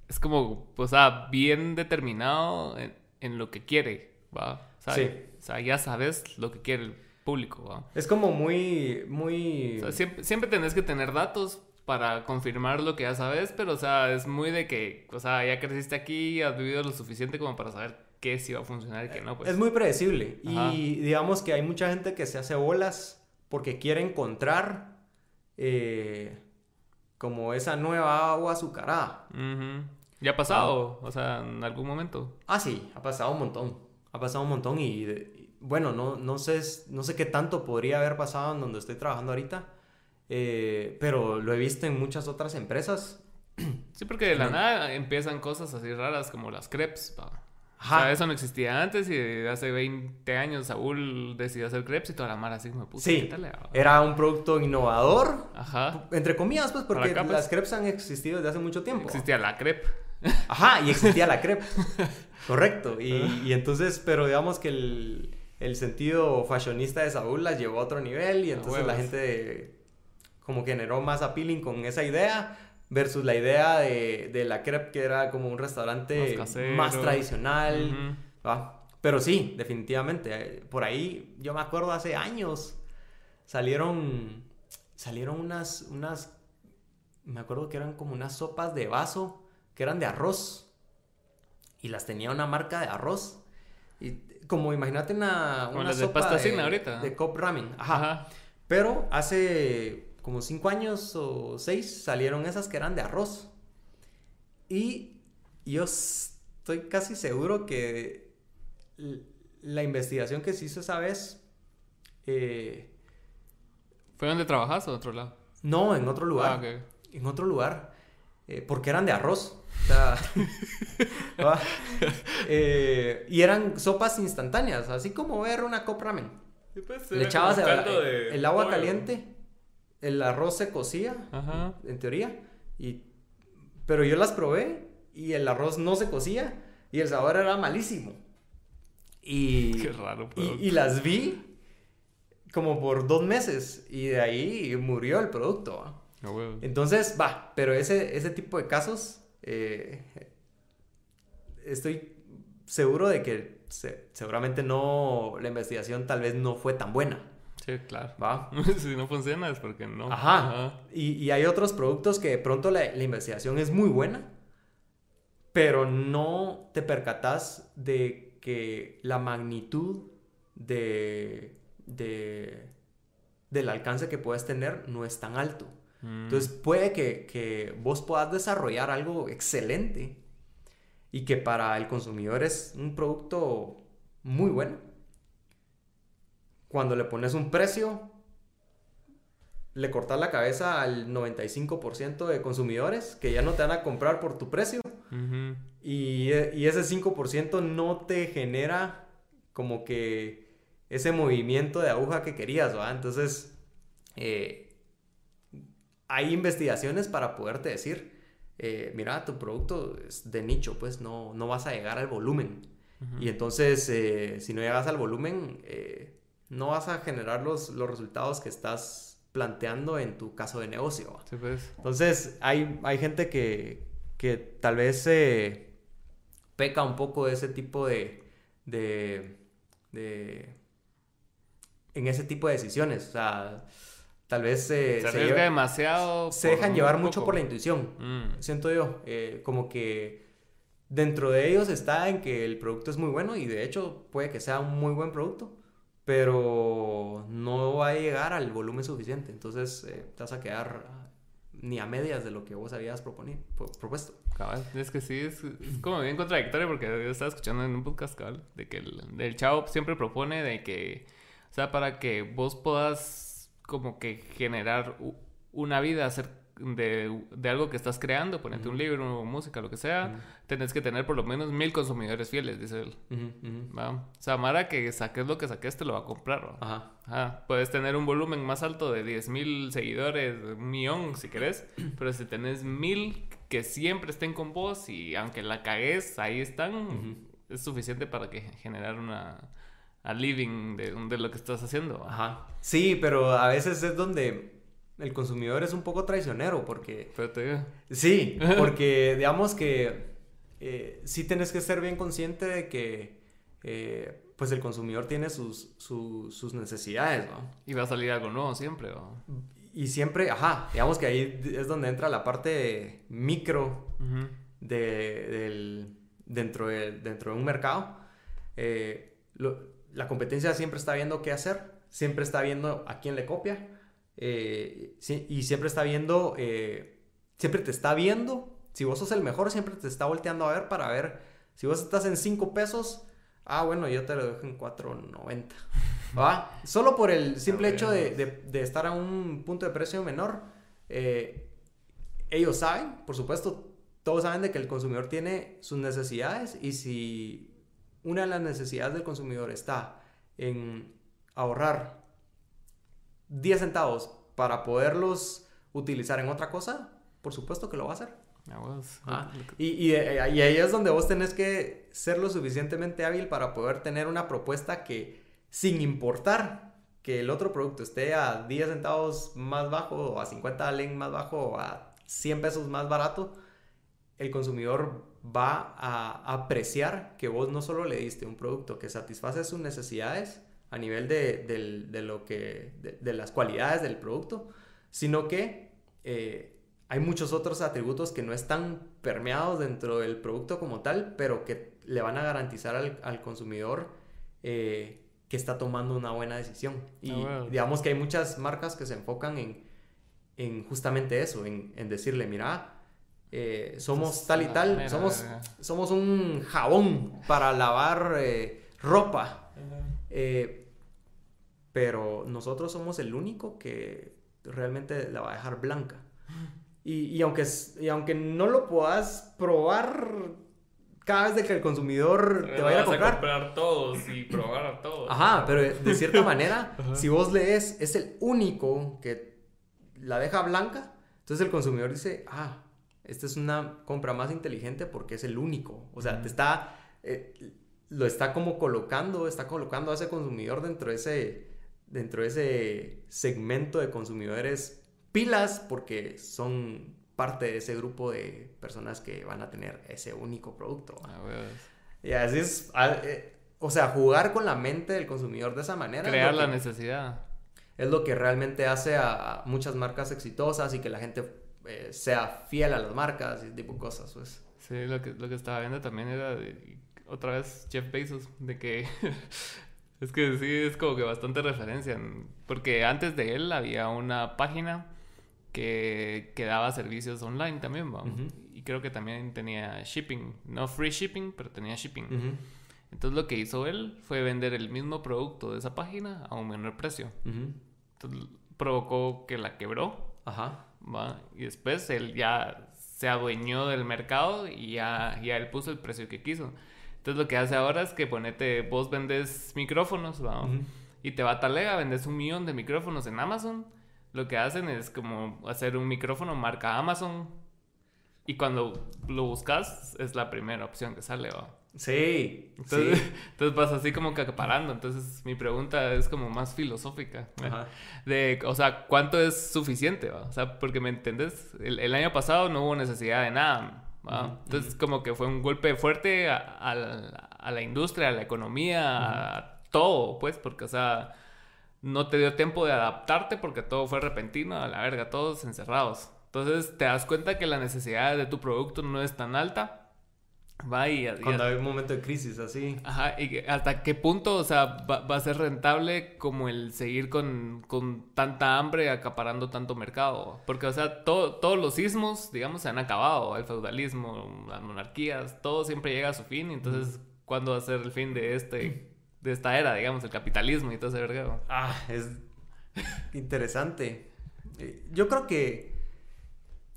es como, o sea, bien determinado en, lo que quiere, ¿va? Sí. O sea, ya sabes lo que quiere el público. Es como muy, muy... siempre, siempre tenés que tener datos para confirmar lo que ya sabes, pero, o sea, es muy de que, o sea, ya creciste aquí, has vivido lo suficiente como para saber qué sí va a funcionar y qué no. Pues. Es muy predecible. Y digamos que hay mucha gente que se hace bolas porque quiere encontrar eh, como esa nueva agua azucarada. ¿Ya ha pasado? O sea, en algún momento. Ah, sí, ha pasado un montón. Ha pasado un montón y, bueno, no, no, sé, no sé qué tanto podría haber pasado en donde estoy trabajando ahorita, eh, pero lo he visto en muchas otras empresas. Sí, porque de la nada empiezan cosas así raras como las crepes. O sea, eso no existía antes y hace 20 años Saúl decidió hacer crepes y toda la mara así me puso. Sí, era un producto innovador. Ajá. Entre comillas, pues, porque las crepes han existido desde hace mucho tiempo. Existía la crepe. Ajá, y existía la crepe. Correcto. Y, y, entonces, pero digamos que el, el, sentido fashionista de Saúl las llevó a otro nivel y entonces la gente como generó más appealing con esa idea versus la idea de, de la crepe que era como un restaurante más, tradicional. Pero sí, definitivamente. Eh, por ahí, yo me acuerdo hace años, salieron, salieron unas, unas, me acuerdo que eran como unas sopas de vaso, que eran de arroz. Y las tenía una marca de arroz. Como imagínate una, una sopa de, pasta ahorita. de cop ramen. Ajá. Pero hace como cinco años o seis salieron esas que eran de arroz. Y yo estoy casi seguro que la investigación que se hizo esa vez... Eh, ¿Fue donde trabajas o en otro lado? No, en otro lugar. Ah, en otro lugar. Eh, porque eran de arroz. O sea, eh, y eran sopas instantáneas, así como ver una cop ramen. Pues, Le echabas el, agua caliente el arroz se cocía, en teoría, y, pero yo las probé y el arroz no se cocía y el sabor era malísimo. Y, Qué raro. Y, las vi como por dos meses y de ahí murió el producto. Entonces, va, pero ese, ese tipo de casos, eh, estoy seguro de que seguramente no, la investigación tal vez no fue tan buena. Sí, claro. ¿Va? si no funciona es porque no. Ajá. Y, hay otros productos que de pronto la, investigación es muy buena, pero no te percatas de que la magnitud de, del alcance que puedes tener no es tan alto. Mm. Entonces puede que, que vos puedas desarrollar algo excelente y que para el consumidor es un producto muy bueno cuando le pones un precio, le cortas la cabeza al 95% de consumidores que ya no te van a comprar por tu precio. y, ese 5% no te genera como que ese movimiento de aguja que querías, ¿va? Entonces, eh, hay investigaciones para poderte decir, eh, mira, tu producto es de nicho, pues no, no vas a llegar al volumen. Y entonces, eh, si no llegas al volumen, no vas a generar los, los resultados que estás planteando en tu caso de negocio. Pues. Entonces, hay, hay gente que, que tal vez se peca un poco de ese tipo de, de, de, en ese tipo de decisiones. O sea, tal vez se, se, demasiado. Se dejan llevar mucho por la intuición. Mm. Siento yo, eh, como que dentro de ellos está en que el producto es muy bueno y de hecho puede que sea un muy buen producto pero no va a llegar al volumen suficiente. Entonces eh, te vas a quedar ni a medias de lo que vos habías propuesto. Cabal, es que sí, es, como bien contradictorio porque yo estaba escuchando en un podcast, cabal, de que el, chavo siempre propone de que, o sea, para que vos puedas como que generar una vida, hacer de, de, algo que estás creando, ponerte un libro, música, lo que sea, tenés que tener por lo menos mil consumidores fieles, dice él. O sea, Mara, que saques lo que saques te lo va a comprar. Ajá. Puedes tener un volumen más alto de 10 mil seguidores, un millón si querés, pero si tenés mil que siempre estén con vos y aunque la cagues, ahí están, es suficiente para que generar una a living de, de lo que estás haciendo. Ajá. Sí, pero a veces es donde el consumidor es un poco traicionero porque... Pero te digo. Sí, porque digamos que eh, sí tienes que ser bien consciente de que eh, pues el consumidor tiene sus, sus necesidades, ¿no? Y va a salir algo nuevo siempre, ¿no? Y siempre, ajá, digamos que ahí es donde entra la parte micro de, del, dentro, de, dentro de un mercado. Eh, la competencia siempre está viendo qué hacer, siempre está viendo a quién le copia eh, y siempre está viendo, eh, siempre te está viendo. Si vos sos el mejor, siempre te está volteando a ver para ver si vos estás en 5 pesos. Ah, bueno, yo te lo dejo en 4.90. ¿Va? Solo por el simple hecho de, de, estar a un punto de precio menor. Eh, ellos saben, por supuesto, todos saben de que el consumidor tiene sus necesidades y si una de las necesidades del consumidor está en ahorrar 10 centavos para poderlos utilizar en otra cosa, por supuesto que lo va a hacer. Ah, y, eh, y, ahí es donde vos tenés que ser lo suficientemente hábil para poder tener una propuesta que, sin importar que el otro producto esté a 10 centavos más bajo, o a 50 len más bajo, o a 100 pesos más barato, el consumidor va a apreciar que vos no solo le diste un producto que satisface sus necesidades a nivel de, lo que, de, las cualidades del producto, sino que eh, hay muchos otros atributos que no están permeados dentro del producto como tal, pero que le van a garantizar al, consumidor eh, que está tomando una buena decisión. Y ah, digamos que hay muchas marcas que se enfocan en, en justamente eso, en, en decirle, mira, eh, somos tal y tal, somos, somos un jabón para lavar eh, ropa. Eh, pero nosotros somos el único que realmente la va a dejar blanca. Y, aunque, y aunque no lo puedas probar cada vez de que el consumidor te vaya a comprar. A comprar todos y probar a todos. Ajá, pero de cierta manera, si vos lees, es el único que la deja blanca, entonces el consumidor dice, ah, esta es una compra más inteligente porque es el único. O sea, te está, eh, lo está como colocando, está colocando a ese consumidor dentro de ese, dentro de ese segmento de consumidores pilas porque son parte de ese grupo de personas que van a tener ese único producto. Ah, y así es, ah, eh, o sea, jugar con la mente del consumidor de esa manera. Crear la necesidad. Es lo que realmente hace a muchas marcas exitosas y que la gente eh, sea fiel a las marcas y ese tipo de cosas, pues. Sí, lo que, lo que estaba viendo también era otra vez Jeff Bezos, de que es que sí, es como que bastante referencia, porque antes de él había una página que, que daba servicios online también, y creo que también tenía shipping, no free shipping, pero tenía shipping. Entonces lo que hizo él fue vender el mismo producto de esa página a un menor precio. Entonces provocó que la quebró. Ajá. Y después él ya se adueñó del mercado y ya, ya él puso el precio que quiso. Entonces lo que hace ahora es que ponete, vos vendes micrófonos, Y te va a talega, vendes un millón de micrófonos en Amazon. Lo que hacen es como hacer un micrófono marca Amazon. Y cuando lo buscas, es la primera opción que sale, ¿va? Sí. Entonces, sí. entonces vas así como que acaparando. Entonces mi pregunta es como más filosófica. De, o sea, ¿cuánto es suficiente? O sea, porque me entendés, el, año pasado no hubo necesidad de nada. Entonces como que fue un golpe fuerte a, la, industria, a la economía, a todo, pues, porque, o sea, no te dio tiempo de adaptarte porque todo fue repentino, a la verga, todos encerrados. Entonces te das cuenta que la necesidad de tu producto no es tan alta Va y, Cuando hay un momento de crisis así. Ajá, y hasta qué punto, o sea, va, a ser rentable como el seguir con, tanta hambre acaparando tanto mercado. Porque, o sea, todos los sismos, digamos, se han acabado. El feudalismo, las monarquías, todo siempre llega a su fin. Y entonces, ¿cuándo va a ser el fin de este, de esta era, digamos, el capitalismo y todo ese vergado? Ah, es interesante. Eh, yo creo que,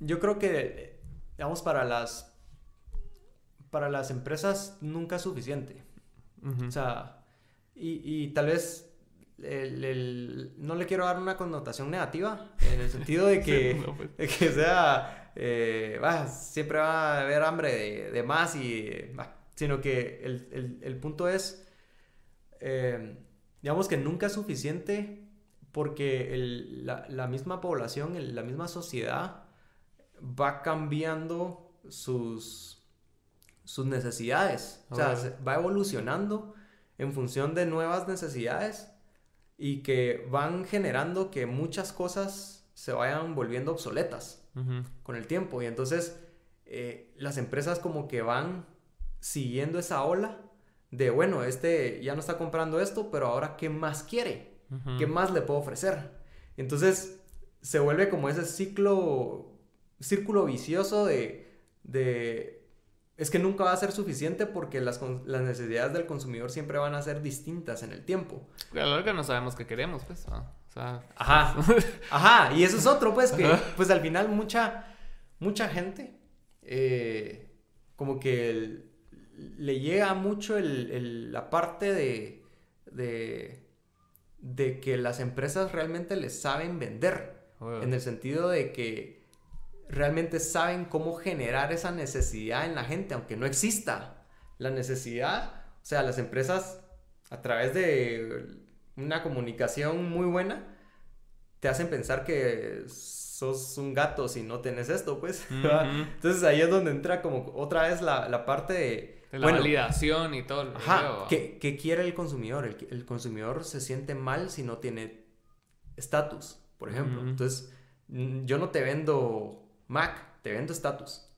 yo creo que, digamos, para las para las empresas nunca es suficiente. O sea, y, tal vez no le quiero dar una connotación negativa, en el sentido de que, pues. que sea, eh, siempre va a haber hambre de, más, y, sino que el, punto es, eh, digamos que nunca es suficiente porque la, misma población, la misma sociedad va cambiando sus, sus necesidades. O sea, va evolucionando en función de nuevas necesidades y que van generando que muchas cosas se vayan volviendo obsoletas con el tiempo. Y entonces eh, las empresas como que van siguiendo esa ola de, bueno, este ya no está comprando esto, pero ahora, ¿qué más quiere? ¿Qué más le puedo ofrecer? Entonces se vuelve como ese ciclo, círculo vicioso de, de es que nunca va a ser suficiente porque las, las, necesidades del consumidor siempre van a ser distintas en el tiempo. A la larga no sabemos qué queremos, pues. Ajá. Ajá. Y eso es otro, pues, que pues al final mucha, mucha gente eh, como que le llega mucho el, la parte de, de, de, que las empresas realmente les saben vender. En el sentido de que realmente saben cómo generar esa necesidad en la gente, aunque no exista la necesidad. O sea, las empresas a través de una comunicación muy buena te hacen pensar que sos un gato si no tienes esto, pues. Entonces ahí es donde entra como otra vez la, parte de... la validación y todo. ajá, ¿qué, quiere el consumidor? El, consumidor se siente mal si no tiene estatus, por ejemplo. Entonces, yo no te vendo Mac, te vendo estatus.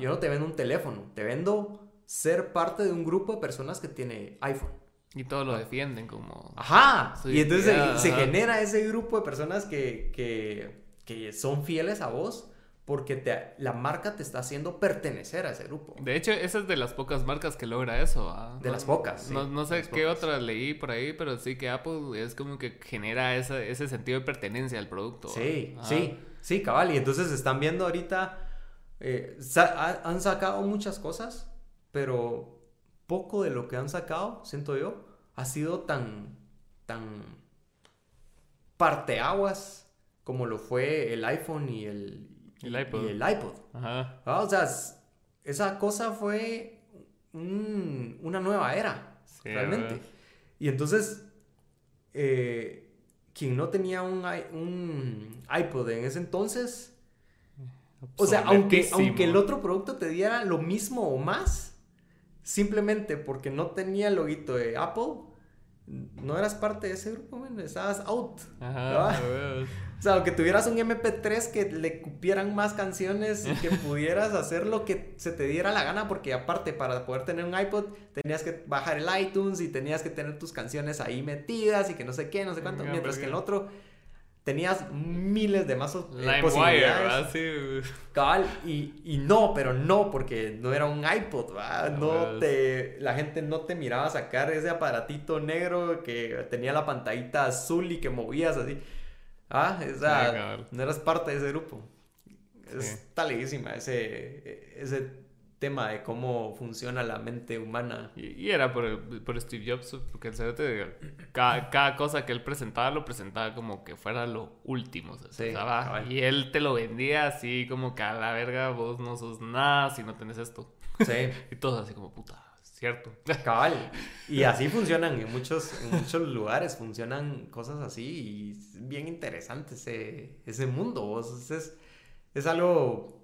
Yo no te vendo un teléfono, te vendo ser parte de un grupo de personas que tiene iPhone. Y todos lo defienden como... Ajá. Y entonces se, genera ese grupo de personas que, que que son fieles a vos porque te, la marca te está haciendo pertenecer a ese grupo. De hecho, esa es de las pocas marcas que logra eso. De las pocas. no, sé qué otra leí por ahí, pero sí que Apple es como que genera ese, ese sentido de pertenencia al producto. Sí, sí, sí, cabal. Y entonces están viendo ahorita, eh, han sacado muchas cosas, pero poco de lo que han sacado, siento yo, ha sido tan, tan parteaguas como lo fue el iPhone y el, iPod. Y el iPod. Ajá. Ah, o sea, esa cosa fue una nueva era, realmente. Y entonces, eh, quien no tenía un, un, iPod en ese entonces, o sea, aunque, aunque el otro producto te diera lo mismo o más, simplemente porque no tenía el loguito de Apple, no eras parte de ese grupo, estabas out. Ajá, o sea, aunque tuvieras un MP3 que le cupieran más canciones y que pudieras hacer lo que se te diera la gana, porque aparte para poder tener un iPod tenías que bajar el iTunes y tenías que tener tus canciones ahí metidas y que no sé qué, no sé cuánto, mientras que el otro tenías miles de más eh, posibilidades. Sí. Cabal, y, y, no, pero no, porque no era un iPod, ¿va? No te, la gente no te miraba sacar ese aparatito negro que tenía la pantallita azul y que movías así. Ah, esa, no eras parte de ese grupo. Está leguísima ese, ese tema de cómo funciona la mente humana. Y, era por, por, Steve Jobs, porque el cerote, cada, cada, cosa que él presentaba, lo presentaba como que fuera lo último. y él te lo vendía así como que a la verga, vos no sos nada si no tenés esto. Sí. y todos así como puta. Cierto. Cabal. Y así funcionan en muchos, en muchos lugares, funcionan cosas así y es bien interesante ese, ese mundo. Es, es algo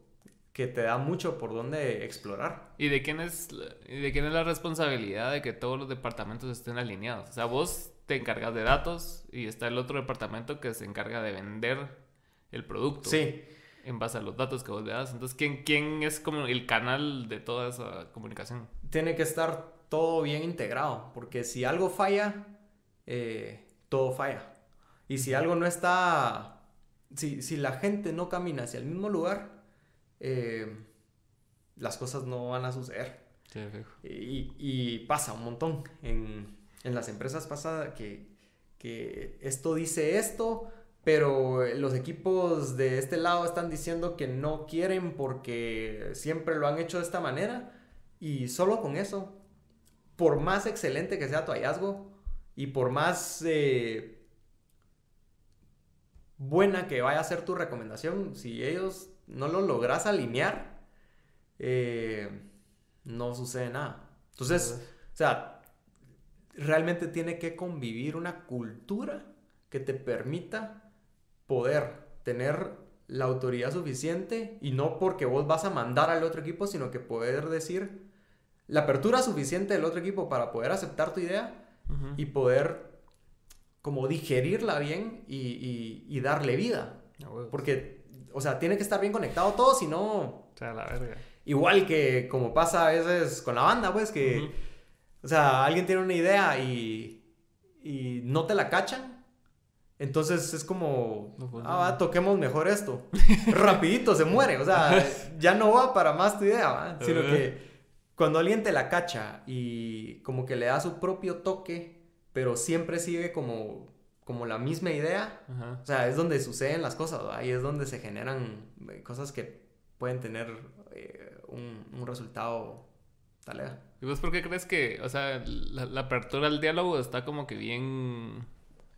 que te da mucho por donde explorar. ¿Y de quién es de quién es la responsabilidad de que todos los departamentos estén alineados? O sea, vos te encargas de datos y está el otro departamento que se encarga de vender el producto. Sí. En base a los datos que vos le das. Entonces, ¿quién, quién es como el canal de toda esa comunicación? Tiene que estar todo bien integrado, porque si algo falla, eh, todo falla. Y si algo no está, si, si la gente no camina hacia el mismo lugar, eh, las cosas no van a suceder. y, pasa un montón. En, las empresas pasa que, esto dice esto, pero los equipos de este lado están diciendo que no quieren porque siempre lo han hecho de esta manera. Y solo con eso, por más excelente que sea tu hallazgo y por más eh, buena que vaya a ser tu recomendación, si ellos no lo logras alinear, eh, no sucede nada. Entonces, o sea, realmente tiene que convivir una cultura que te permita poder tener la autoridad suficiente y no porque vos vas a mandar al otro equipo, sino que poder decir la apertura suficiente del otro equipo para poder aceptar tu idea y poder como digerirla bien y, darle vida. Porque, o sea, tiene que estar bien conectado todo, si no... O sea, la verga. Igual que como pasa a veces con la banda, pues que, o sea, alguien tiene una idea y, y no te la cachan. Entonces es como, ah, toquemos mejor esto. Rapidito se muere, o sea, ya no va para más tu idea, sino que cuando alguien te la cacha y como que le da su propio toque, pero siempre sigue como, como la misma idea, o sea, es donde suceden las cosas, ahí es donde se generan eh, cosas que pueden tener eh, un, resultado talega. ¿Y vos por qué crees que, o sea, la, apertura al diálogo está como que bien,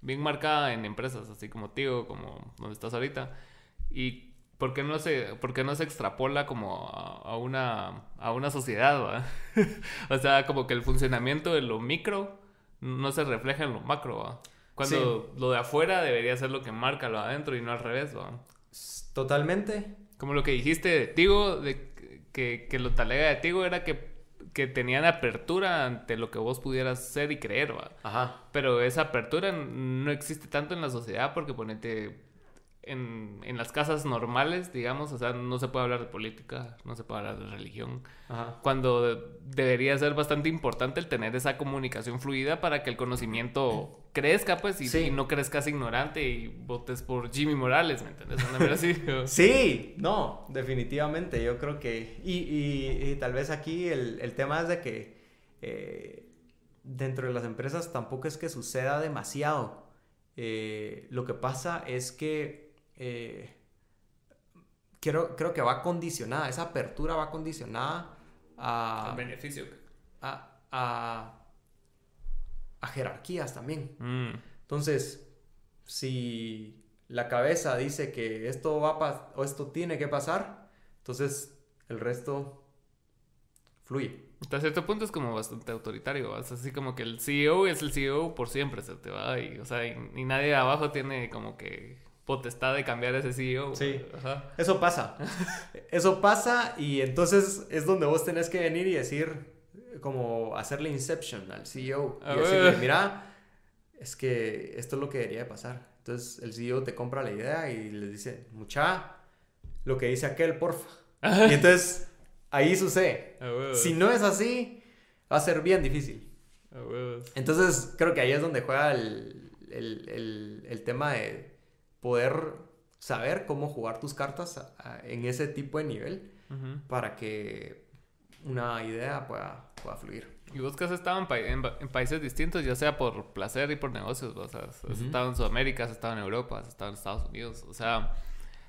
bien marcada en empresas, así como tío, como donde estás ahorita? ¿Y por qué no se, por no se extrapola como a, una, a una sociedad? o sea, como que el funcionamiento de lo micro no se refleja en lo macro, Cuando lo de afuera debería ser lo que marca lo de adentro y no al revés, Totalmente. Como lo que dijiste de Tigo, de que, que lo talega de Tigo era que, que tenían apertura ante lo que vos pudieras ser y creer, Ajá. Pero esa apertura no existe tanto en la sociedad porque ponete en, en, las casas normales, digamos, o sea, no se puede hablar de política, no se puede hablar de religión, cuando debería ser bastante importante el tener esa comunicación fluida para que el conocimiento crezca, pues, y, no crezcas ignorante y votes por Jimmy Morales, ¿me entiendes? Así, sí, no, definitivamente, yo creo que, y, y, tal vez aquí el, el, tema es de que eh, dentro de las empresas tampoco es que suceda demasiado. Eh, lo que pasa es que eh, creo, creo que va condicionada, esa apertura va condicionada a... beneficio. A, a, jerarquías también. Mm. Entonces, si la cabeza dice que esto va o esto tiene que pasar, entonces el resto fluye. Hasta cierto punto es como bastante autoritario, es así como que el CEO es el CEO por siempre, se te va y, o sea, y nadie abajo tiene como que potestad de cambiar ese CEO. Sí, eso pasa. eso pasa y entonces es donde vos tenés que venir y decir, como hacerle inception al CEO. y decirle, mira, es que esto es lo que debería de pasar. Entonces el CEO te compra la idea y le dice, mucha, lo que dice aquel, porfa. y entonces ahí sucede. Si no es así, va a ser bien difícil. Entonces creo que ahí es donde juega el, el tema de poder saber cómo jugar tus cartas en ese tipo de nivel para que una idea pueda, pueda fluir. Y vos que has estado en, países distintos, ya sea por placer y por negocios, o sea, has estado en Sudamérica, has estado en Europa, has estado en Estados Unidos, o sea,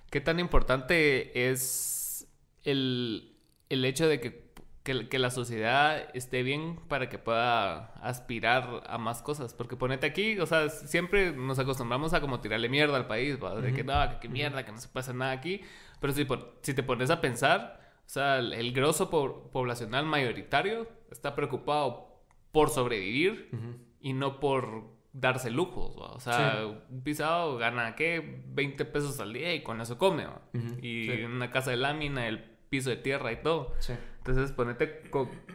¿qué tan importante es el, el hecho de que que, la sociedad esté bien para que pueda aspirar a más cosas. Porque ponete aquí, o sea, siempre nos acostumbramos a como tirarle mierda al país, De que no, que, mierda, que no se pasa nada aquí. Pero si, si te pones a pensar, o sea, el, el grosso poblacional mayoritario está preocupado por sobrevivir y no por darse lujos. O sea, un pisado gana, ¿qué? 20 pesos al día y con eso come. Y en una casa de lámina, el piso de tierra y todo. Sí. Entonces, ponete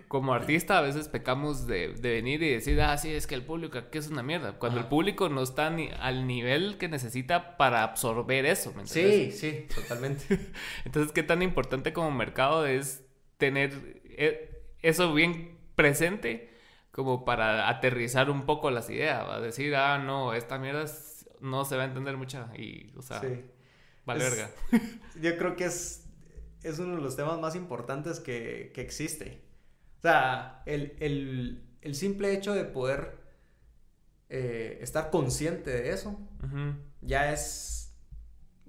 como artista, a veces pecamos de, venir y decir, ah, sí, es que el público aquí es una mierda. Cuando el público no está ni al nivel que necesita para absorber eso, ¿me Sí, sí, totalmente. Entonces, ¿qué tan importante como mercado es tener eh, eso bien presente como para aterrizar un poco las ideas? ¿va? Decir, ah, no, esta mierda no se va a entender mucha y, o sea, vale verga. Yo creo que es es uno de los temas más importantes que, existe. O sea, el, simple hecho de poder eh, estar consciente de eso ya es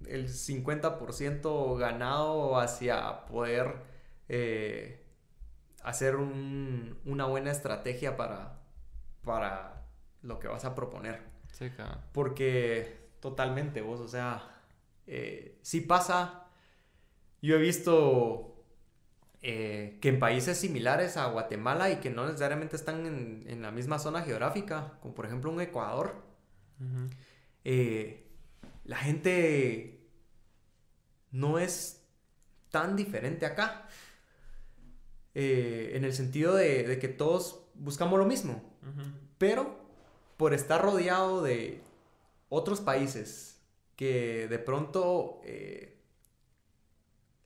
el 50% ganado hacia poder eh, hacer una buena estrategia para, para lo que vas a proponer. Sí, claro. Porque totalmente vos, o sea, eh, si pasa yo he visto eh, que en países similares a Guatemala y que no necesariamente están en, la misma zona geográfica, como por ejemplo un Ecuador, eh, la gente no es tan diferente acá. Eh, en el sentido de, que todos buscamos lo mismo. Pero por estar rodeado de otros países que de pronto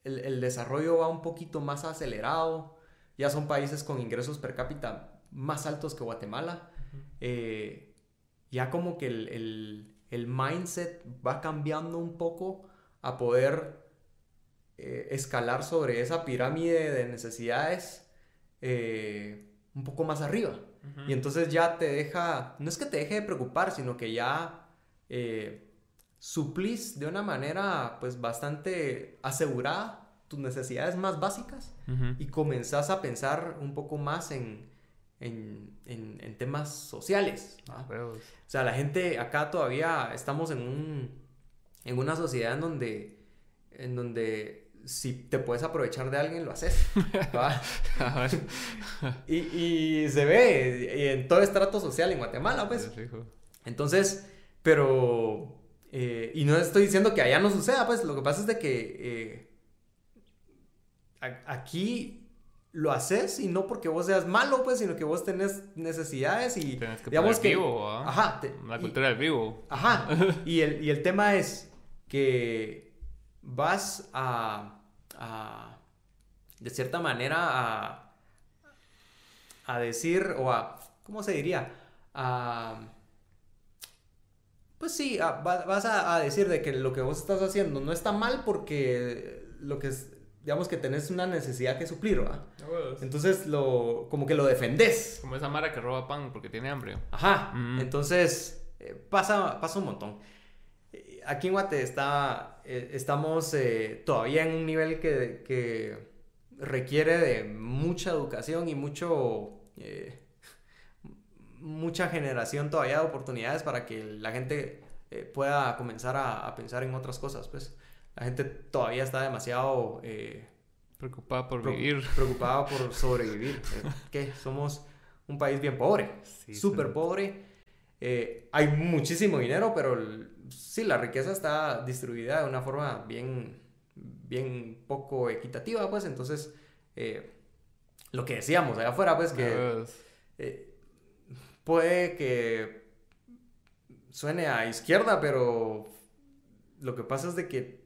eh, el, desarrollo va un poquito más acelerado, ya son países con ingresos per cápita más altos que Guatemala, eh, ya como que el, mindset va cambiando un poco a poder eh, escalar sobre esa pirámide de necesidades un poco más arriba. Y entonces ya te deja, no es que te deje de preocupar, sino que ya eh, suplís de una manera pues bastante asegurada tus necesidades más básicas y comenzás a pensar un poco más en, en, en, temas sociales. O sea, la gente acá todavía estamos en, un, en una sociedad en donde, en donde si te puedes aprovechar de alguien, lo haces. y, y, se ve en todo estrato social en Guatemala, pues. Entonces, pero... Eh, y no estoy diciendo que allá no suceda, pues lo que pasa es de que eh, aquí lo haces y no porque vos seas malo, pues, sino que vos tenés necesidades y Tienes que digamos que vivo, ajá, la cultura del vivo. Ajá. y el, y el tema es que vas a de cierta manera, a, a decir, o a, ¿cómo se diría? A, pues sí, vas a, decir de que lo que vos estás haciendo no está mal porque lo que es, digamos que tenés una necesidad que suplir, ¿verdad? Entonces, lo, como que lo defendés. Como esa mara que roba pan porque tiene hambre. Ajá, entonces eh, pasa, pasa un montón aquí en Guate está, eh, estamos eh, todavía en un nivel que, requiere de mucha educación y mucho, eh, mucha generación todavía de oportunidades para que la gente pueda comenzar a, pensar en otras cosas. Pues la gente todavía está demasiado... preocupada por vivir. Preocupada por sobrevivir. que somos un país bien pobre, súper pobre. hay muchísimo dinero, pero sí, la riqueza está distribuida de una forma bien, bien poco equitativa, pues entonces, eh, lo que decíamos allá afuera, pues que eh, puede que suene a izquierda, pero lo que pasa es de que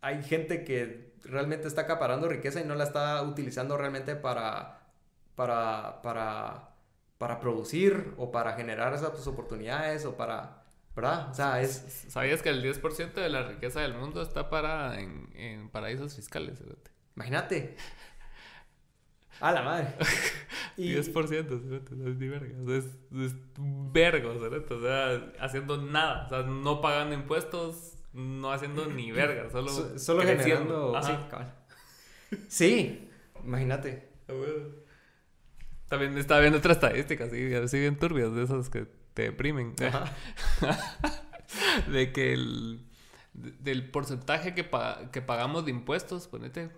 hay gente que realmente está acaparando riqueza y no la está utilizando realmente para, para, para, para producir o para generar esas oportunidades o para ¿Verdad? O sea, es... ¿Sabías que el 10% de la riqueza del mundo está para en, paraísos fiscales? Imagínate. A la madre. 10%, no es ni verga. es, es vergo, O sea, haciendo nada. O sea, no pagando impuestos, no haciendo ni verga. Solo, solo generando... Sí, Sí, imagínate. También estaba viendo otras estadísticas, sí, así bien turbias, de esas que te deprimen. de que el del porcentaje que, que pagamos de impuestos, ponete,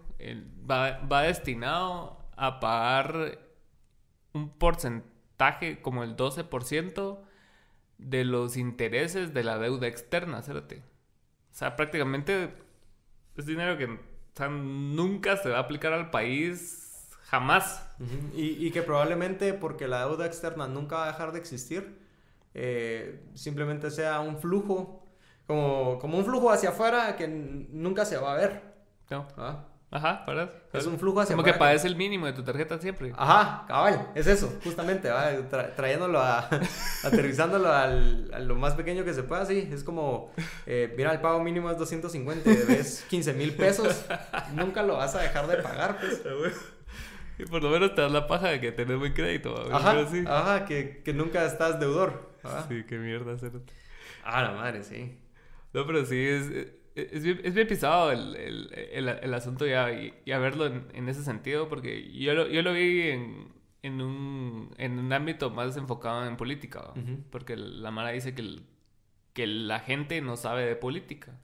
va, va, destinado a pagar un porcentaje como el 12% de los intereses de la deuda externa, ¿cérate? O sea, prácticamente es dinero que nunca se va a aplicar al país jamás. y, y que probablemente porque la deuda externa nunca va a dejar de existir, eh, simplemente sea un flujo, como, como un flujo hacia afuera que nunca se va a ver. No. ¿Ah? Ajá, ¿verdad? Es un flujo hacia Como que pagues el mínimo de tu tarjeta siempre. Ajá, cabal, es eso, justamente, trayéndolo a, aterrizándolo al, a lo más pequeño que se pueda, sí, es como, eh, mira, el pago mínimo es 250 y debes 15 mil pesos, nunca lo vas a dejar de pagar, pues. Y por lo menos te das la paja de que tenés buen crédito. Ajá, ajá que, que nunca estás deudor. Ah. Sí, qué mierda hacer. Ah, la madre, sí. No, pero sí, es, es, bien, es bien pisado el, el, el, asunto ya y, a verlo en, en, ese sentido, porque yo lo, yo lo vi en, en, un, en un ámbito más enfocado en política, porque la Mara dice que, que la gente no sabe de política.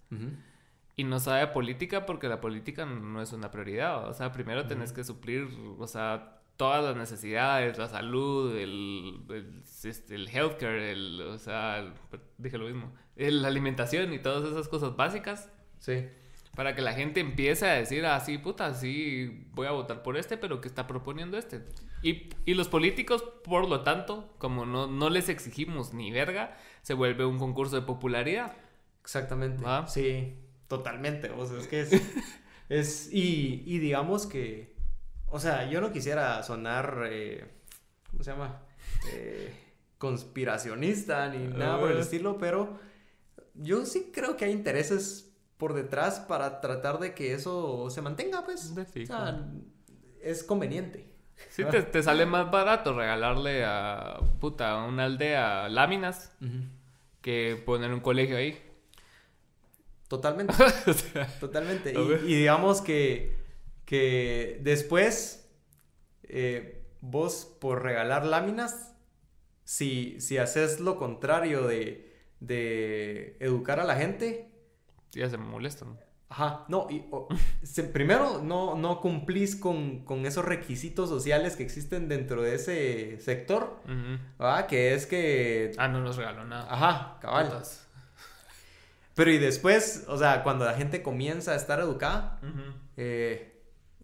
Y no sabe de política porque la política no es una prioridad. O sea, primero tenés que suplir, o sea, todas las necesidades, la salud, el, el, este, el healthcare, el, o sea, dije lo mismo, la alimentación y todas esas cosas básicas. Sí. Para que la gente empiece a decir, ah, sí, puta, sí, voy a votar por este, pero ¿qué está proponiendo este? Y, y los políticos, por lo tanto, como no, no les exigimos ni verga, se vuelve un concurso de popularidad. Exactamente. Sí, totalmente. O sea, es que es... es y, y digamos que o sea, yo no quisiera sonar, eh, ¿cómo se llama? Eh, conspiracionista ni nada por el estilo, pero yo sí creo que hay intereses por detrás para tratar de que eso se mantenga, pues. o sea, es conveniente. Sí, te, sale más barato regalarle a puta a una aldea láminas que poner un colegio ahí. Totalmente. Totalmente. y digamos que que después eh, vos por regalar láminas, si, si haces lo contrario de, de educar a la gente... Ya se molestan. Ajá, no, y, primero no, no cumplís con, esos requisitos sociales que existen dentro de ese sector, Que es que... Ah, no nos regaló nada. Ajá, cabal. Pero y después, o sea, cuando la gente comienza a estar educada, eh,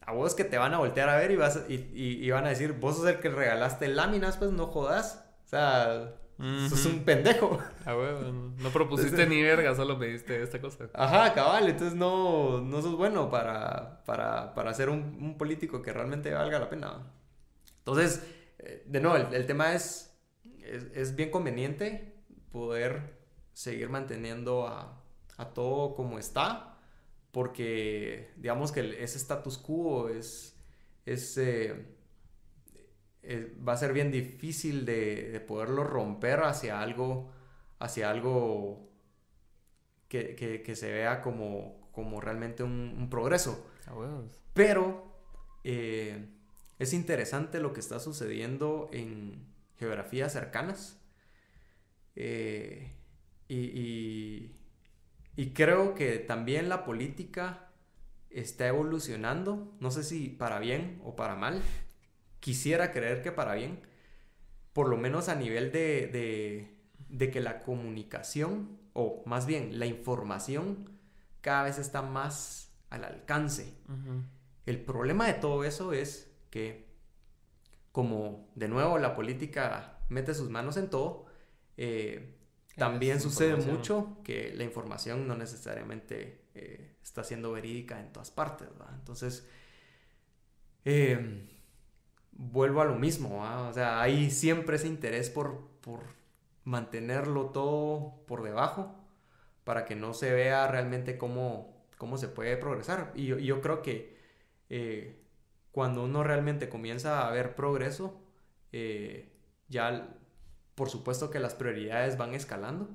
a vos que te van a voltear a ver y, vas, y, van a decir, vos sos el que regalaste láminas, pues no jodas. O sea, sos un pendejo. Ah, bueno, no propusiste ni verga, solo pediste esta cosa. Ajá, cabal, entonces no, no sos bueno para, para, ser un, político que realmente valga la pena. Entonces, eh, de nuevo, el, tema es, es, bien conveniente poder seguir manteniendo a, a todo como está porque digamos que ese status quo es, eh, eh, va a ser bien difícil de, poderlo romper hacia algo, hacia algo que, se vea como, como realmente un, progreso. Pero eh, es interesante lo que está sucediendo en geografías cercanas. y, y creo que también la política está evolucionando, no sé si para bien o para mal, quisiera creer que para bien, por lo menos a nivel de, de, que la comunicación, o más bien la información, cada vez está más al alcance. El problema de todo eso es que, como de nuevo la política mete sus manos en todo, eh, también sucede mucho que la información no necesariamente eh, está siendo verídica en todas partes, ¿verdad? Entonces, em, vuelvo a lo mismo, O sea, hay siempre ese interés por, mantenerlo todo por debajo para que no se vea realmente cómo, cómo se puede progresar. Y yo, creo que eh, cuando uno realmente comienza a ver progreso, eh, ya por supuesto que las prioridades van escalando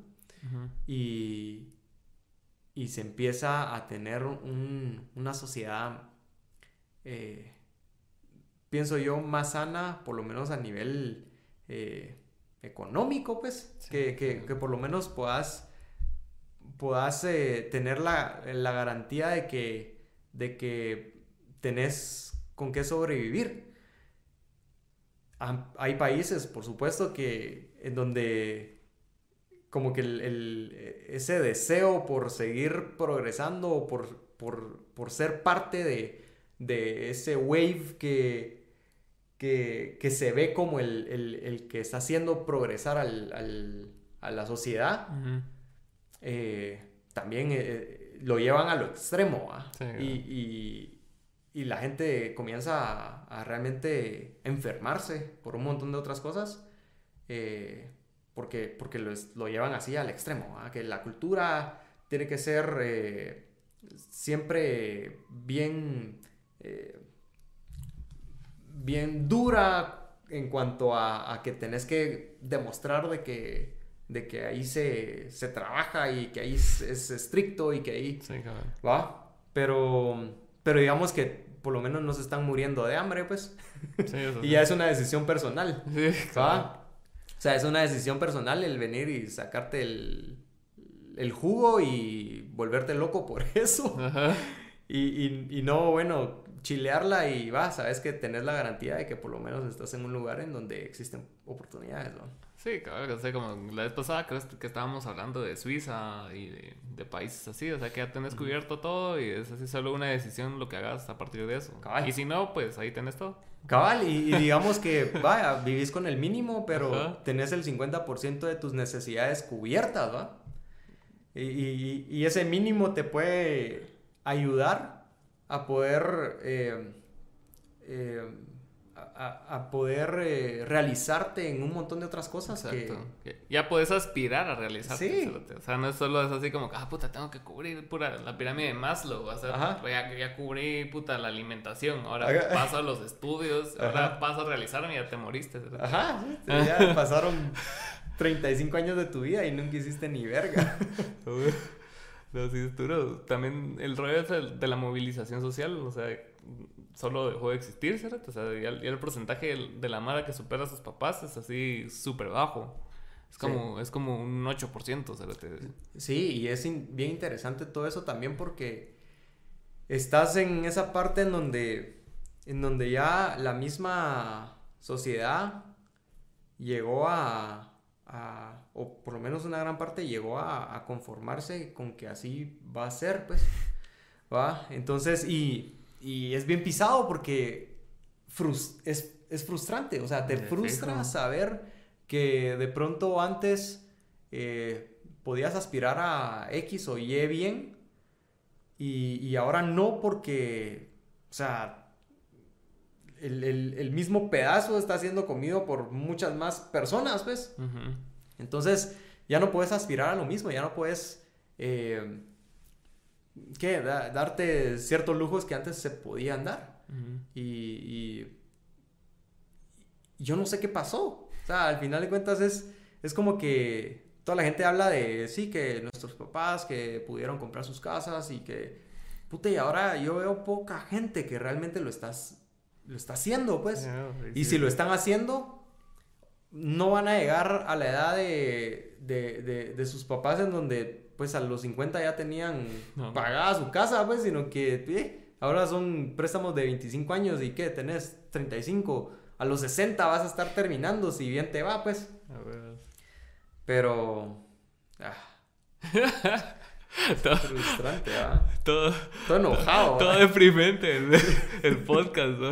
y, y, se empieza a tener una sociedad, eh, pienso yo, más sana, por lo menos a nivel eh, económico, pues, que, por lo menos puedas, puedas eh, tener la, la, garantía de que, de que tenés con qué sobrevivir. Hay países, por supuesto, que en donde como que el, ese deseo por seguir progresando o por, por, ser parte de, ese wave que, que, se ve como el, que está haciendo progresar a la sociedad, eh, también eh, lo llevan a lo extremo. y, y la gente comienza a, realmente enfermarse por un montón de otras cosas eh, porque, porque lo, llevan así al extremo, que la cultura tiene que ser eh, siempre bien, eh, bien dura en cuanto a, que tenés que demostrar de que, de que ahí se, trabaja y que ahí es, estricto y que ahí... ¿Va? Pero pero digamos que por lo menos no se están muriendo de hambre, pues. y ya es una decisión personal. O sea, es una decisión personal el venir y sacarte el, el jugo y volverte loco por eso. Y, y, no, bueno, chilearla y va, sabes que tenés la garantía de que por lo menos estás en un lugar en donde existen oportunidades, ¿no? Sí, claro, o sea, como la vez pasada creo que estábamos hablando de Suiza y de, países así, o sea, que ya tenés cubierto todo y es así solo una decisión lo que hagas a partir de eso. Y si no, pues ahí tenés todo. Cabal, y, digamos que, vaya, vivís con el mínimo, pero tenés el 50% de tus necesidades cubiertas, ¿va? Y, y, ese mínimo te puede ayudar a poder... Eh, eh, a, poder eh, realizarte en un montón de otras cosas. Exacto. Ya puedes aspirar a realizarte. Sí. O sea, no es solo es así como, ah, puta, tengo que cubrir pura, la pirámide de Maslow. O sea, ya, ya, cubrí, puta, la alimentación. Ahora paso a los estudios. Ahora paso a realizarme y ya te moriste. Ajá. Ya pasaron 35 años de tu vida y nunca hiciste ni verga. no, sí, es duro. También el rollo de la movilización social, o sea solo dejó de existir, ¿cierto? O sea, ya, el porcentaje de la mara que supera a sus papás es así súper bajo. Es como, es como un 8%, ¿cierto? Sí, y es bien interesante todo eso también porque estás en esa parte en donde, en donde ya la misma sociedad llegó a, a o por lo menos una gran parte llegó a, a conformarse con que así va a ser, pues, ¿va? Entonces, y y es bien pisado porque es, es, frustrante, o sea, te frustra saber que de pronto antes eh, podías aspirar a X o Y bien y, y ahora no porque, o sea, el, el, el, mismo pedazo está siendo comido por muchas más personas, pues. Entonces, ya no puedes aspirar a lo mismo, ya no puedes eh, ¿qué? darte ciertos lujos que antes se podían dar. y, yo no sé qué pasó. O sea, al final de cuentas es, es como que toda la gente habla de, sí, que nuestros papás que pudieron comprar sus casas y que, puta, y ahora yo veo poca gente que realmente lo, estás, lo está haciendo, pues. y si lo están haciendo, no van a llegar a la edad de, de, de sus papás en donde pues a los 50 ya tenían pagada su casa, pues, sino que eh, ahora son préstamos de 25 años y que tenés 35, a los 60 vas a estar terminando si bien te va, pues. A ver. Pero... Ah. todo, frustrante, ¿ah? Todo, todo enojado. Todo, deprimente el, podcast, ¿no?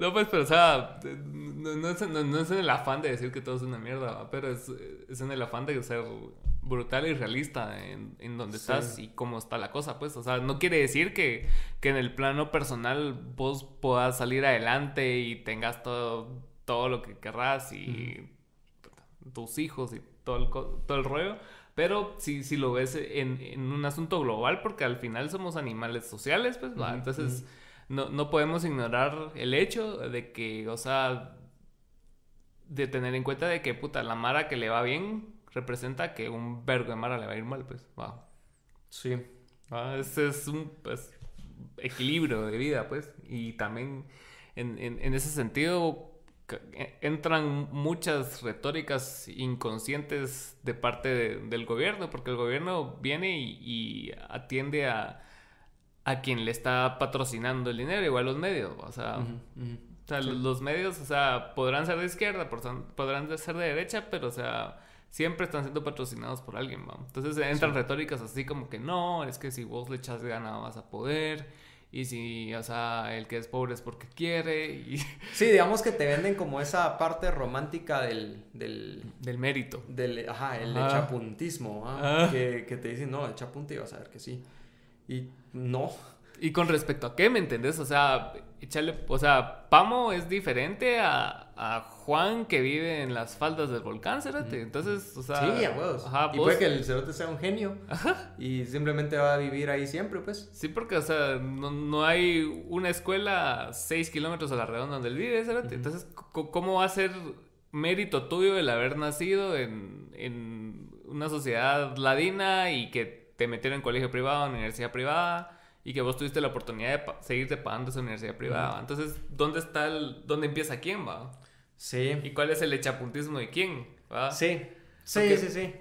¿No? pues, pero o sea, no, es, no, es, en el afán de decir que todo es una mierda, pero es, es en el afán de ser brutal y realista en, en donde estás y cómo está la cosa, pues. O sea, no quiere decir que, que, en el plano personal vos puedas salir adelante y tengas todo, todo lo que querrás y tus hijos y todo el, todo el rollo. Pero si, si lo ves en, en, un asunto global, porque al final somos animales sociales, pues, ¿va? Entonces, no, no podemos ignorar el hecho de que, o sea, de tener en cuenta de que, puta, la Mara que le va bien representa que un vergo de Mara le va a ir mal, pues. Wow. Sí. ese es un pues, equilibrio de vida, pues. Y también en, en, ese sentido e, entran muchas retóricas inconscientes de parte del gobierno, porque el gobierno viene y, atiende a, a, quien le está patrocinando el dinero, igual los medios, o sea, o sea los medios, o sea, podrán ser de izquierda, podrán ser de derecha, pero, o sea, siempre están siendo patrocinados por alguien, ¿no? Entonces entran retóricas así como que no, es que si vos le echas gana vas a poder. Y si, o sea, el que es pobre es porque quiere. Y... Sí, digamos que te venden como esa parte romántica del... Del, del mérito. Del, ajá, el echapuntismo. ¿ah? Que, que, te dicen, no, echapunte y vas a ver que sí. Y no. Y con respecto a qué, ¿me entendés? O sea, echarle, o sea, Pamo es diferente a, a Juan que vive en las faldas del volcán, Cerote. Entonces, o sea. Sí, a huevos. Ajá, y puede que el Cerote sea un genio. Ajá. Y simplemente va a vivir ahí siempre, pues. Sí, porque, o sea, no, no hay una escuela a 6 kilómetros a la redonda donde él vive, Cerote. Entonces, ¿cómo va a ser mérito tuyo el haber nacido en, en una sociedad ladina y que te metieron en colegio privado, en universidad privada? y que vos tuviste la oportunidad de seguirte pagando esa universidad privada. Entonces, ¿dónde está el, dónde empieza quién, va? Sí. ¿Y cuál es el echapuntismo de quién? ¿va? Sí. Sí, sí, sí.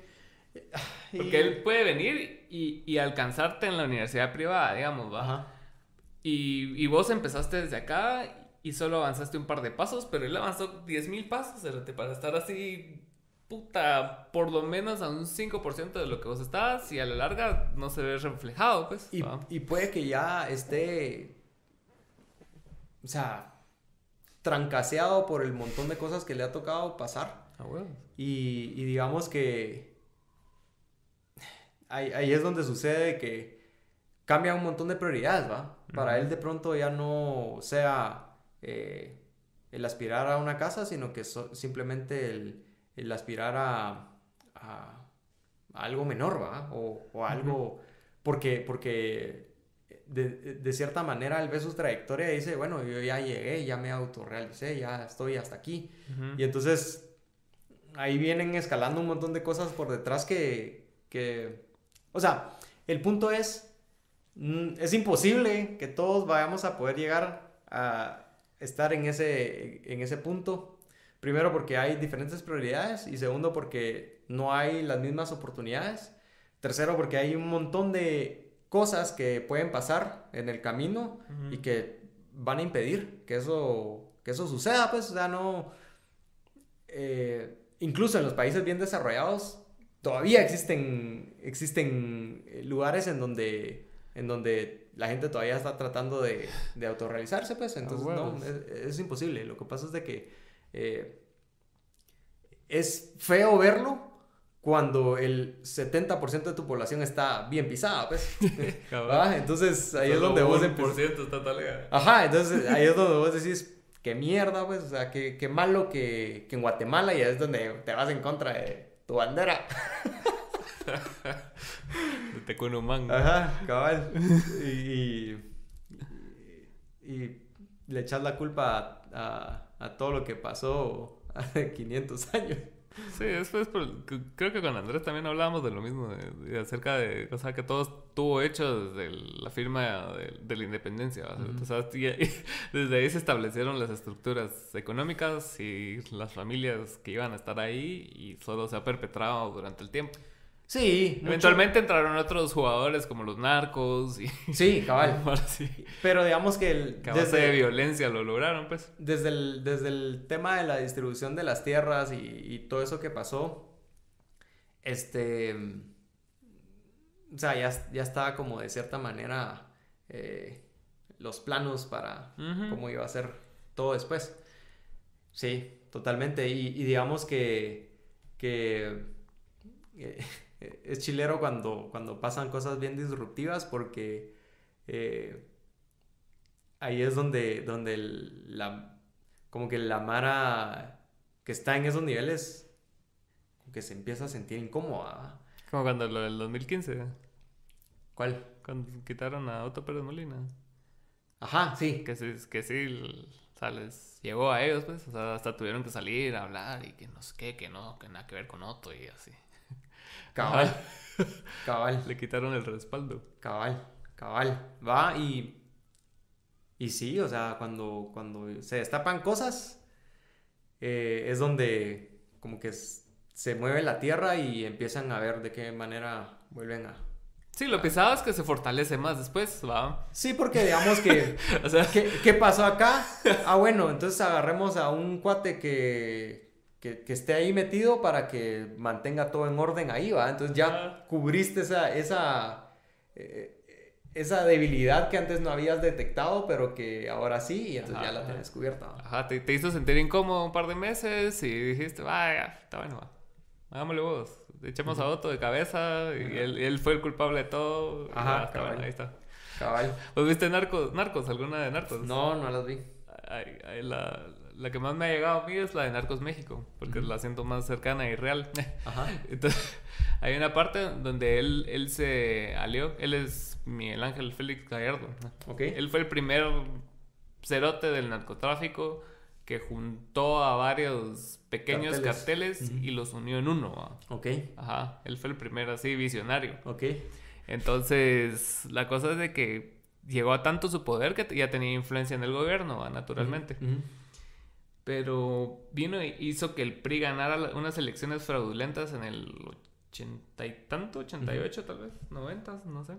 Porque él puede venir y, y, alcanzarte en la universidad privada, digamos, ¿va? Ajá. Y, y vos empezaste desde acá y solo avanzaste un par de pasos, pero él avanzó 10.000 pasos, para estar así puta, por lo menos a un 5% de lo que vos estabas y a la larga no se ve reflejado, pues. Y, y puede que ya esté, o sea, trancaseado por el montón de cosas que le ha tocado pasar. Ah, bueno. y, y, digamos que ahí, ahí, es donde sucede que cambia un montón de prioridades, ¿va? Para él de pronto ya no sea eh, el aspirar a una casa, sino que simplemente el el aspirar a, algo menor, ¿va? O, o algo, porque, porque de, cierta manera él ve su trayectoria y dice, bueno, yo ya llegué, ya me autorrealicé, ya estoy hasta aquí. Y entonces ahí vienen escalando un montón de cosas por detrás que, que, o sea, el punto es, mm, es imposible que todos vayamos a poder llegar a estar en ese, en ese punto Primero porque hay diferentes prioridades y segundo porque no hay las mismas oportunidades. Tercero porque hay un montón de cosas que pueden pasar en el camino y que van a impedir que eso, que eso suceda, pues, o sea, no... Eh, incluso en los países bien desarrollados todavía existen, existen lugares en donde, en donde la gente todavía está tratando de, de autorrealizarse, pues, entonces no, es imposible. Lo que pasa es de que eh, es feo verlo cuando el 70% de tu población está bien pisada, pues. Entonces ahí es donde vos... está Ajá, entonces ahí es donde vos decís, qué mierda, pues, o sea, qué, qué malo que, que, en Guatemala ya es donde te vas en contra de tu bandera. de Tecunumán. Ajá, cabal. Y, y, le echas la culpa a a todo lo que pasó hace 500 años. Sí, después creo que con Andrés también hablábamos de lo mismo, de, acerca de, o sea, que todo estuvo hecho desde la firma de, la independencia. o sea, desde ahí se establecieron las estructuras económicas y las familias que iban a estar ahí y solo se ha perpetrado durante el tiempo. Sí. Eventualmente entraron otros jugadores como los narcos y... Sí, cabal. Pero digamos que el... desde de violencia lo lograron, pues. Desde el, desde el tema de la distribución de las tierras y, todo eso que pasó, este... O sea, ya, ya estaba como de cierta manera eh, los planos para cómo iba a ser todo después. Sí, totalmente. Y, digamos que... que eh, es chilero cuando, cuando pasan cosas bien disruptivas porque eh, ahí es donde, donde la, como que la Mara que está en esos niveles que se empieza a sentir incómoda. Como cuando lo del 2015. ¿Cuál? Cuando quitaron a Otto Pérez Molina. Ajá, sí. Que sí, que sí, llegó a ellos, pues, o sea, hasta tuvieron que salir a hablar y que no sé qué, que no, que nada que ver con Otto y así. Cabal. cabal. Le quitaron el respaldo. Cabal. Cabal. Va y. Y sí, o sea, cuando, cuando se destapan cosas, eh, es donde como que se mueve la tierra y empiezan a ver de qué manera vuelven a. Sí, lo pesado es que se fortalece más después, va. Sí, porque digamos que. o sea, ¿qué, ¿qué pasó acá? Ah, bueno, entonces agarremos a un cuate que que, esté ahí metido para que mantenga todo en orden ahí, ¿va? Entonces ya cubriste esa, esa, eh, esa debilidad que antes no habías detectado, pero que ahora sí, y entonces ya la tienes cubierta. Ajá, te, hizo sentir incómodo un par de meses y dijiste, vaya, está bueno, va. Hagámosle vos. Echemos a Otto de cabeza y él, fue el culpable de todo. Ajá, cabal. ahí está. Cabal. ¿Vos viste Narcos, Narcos, alguna de Narcos? No, no las vi. la, la que más me ha llegado a mí es la de Narcos México, porque la siento más cercana y real. Ajá. Entonces, hay una parte donde él, él se alió, él es Miguel Ángel Félix Gallardo. Ok. Él fue el primer cerote del narcotráfico que juntó a varios pequeños carteles, y los unió en uno. Ok. Ajá, él fue el primer así visionario. Ok. Entonces, la cosa es de que llegó a tanto su poder que ya tenía influencia en el gobierno, naturalmente pero vino e hizo que el PRI ganara unas elecciones fraudulentas en el ochenta y tanto, 88 tal vez, 90, no sé.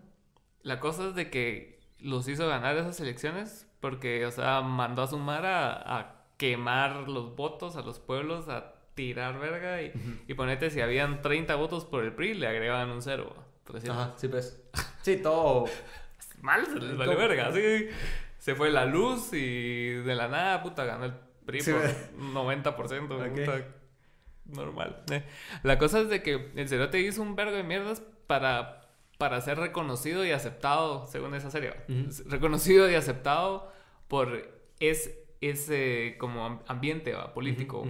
La cosa es de que los hizo ganar esas elecciones porque, o sea, mandó a Sumar a, a quemar los votos a los pueblos, a tirar verga y, y ponete si habían 30 votos por el PRI, le agregaban un cero. Ajá, sí, pues. Sí, todo. Mal, se les vale verga. Así se fue la luz y de la nada, puta, ganó el PRI por 90%. Puta, normal. Eh, la cosa es de que el cerote hizo un vergo de mierdas para, para ser reconocido y aceptado, según esa serie. Reconocido y aceptado por ese, ese como ambiente político.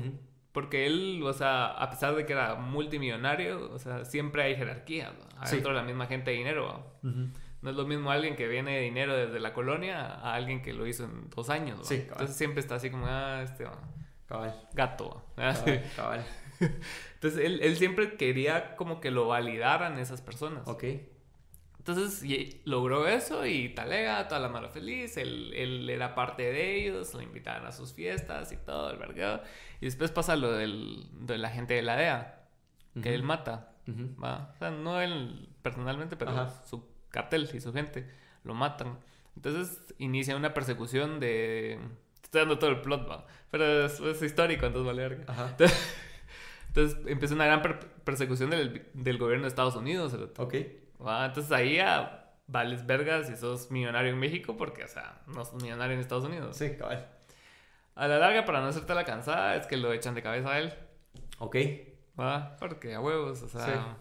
Porque él, o sea, a pesar de que era multimillonario, o sea, siempre hay jerarquía, ¿no? Adentro de la misma gente de dinero, No es lo mismo alguien que viene de dinero desde la colonia a alguien que lo hizo en dos años, ¿no? Entonces siempre está así como, ah, este, gato, cabal, Entonces él, él, siempre quería como que lo validaran esas personas. Ok. Entonces logró eso y talega, toda la mala feliz, él, él, era parte de ellos, lo invitaban a sus fiestas y todo, el vergado. Y después pasa lo del, de la gente de la DEA, que él mata, ¿va? O sea, no él personalmente, pero su cartel y su gente lo matan. Entonces inicia una persecución de... Estoy dando todo el plot, ¿va? Pero es, histórico, entonces vale verga. Entonces, empieza una gran persecución del, del, gobierno de Estados Unidos. Ok. Entonces ahí a vales vergas y sos millonario en México porque, o sea, no sos millonario en Estados Unidos. Sí, cabal. A la larga, para no hacerte la cansada, es que lo echan de cabeza a él. Ok. ¿Va? Porque a huevos, o sea,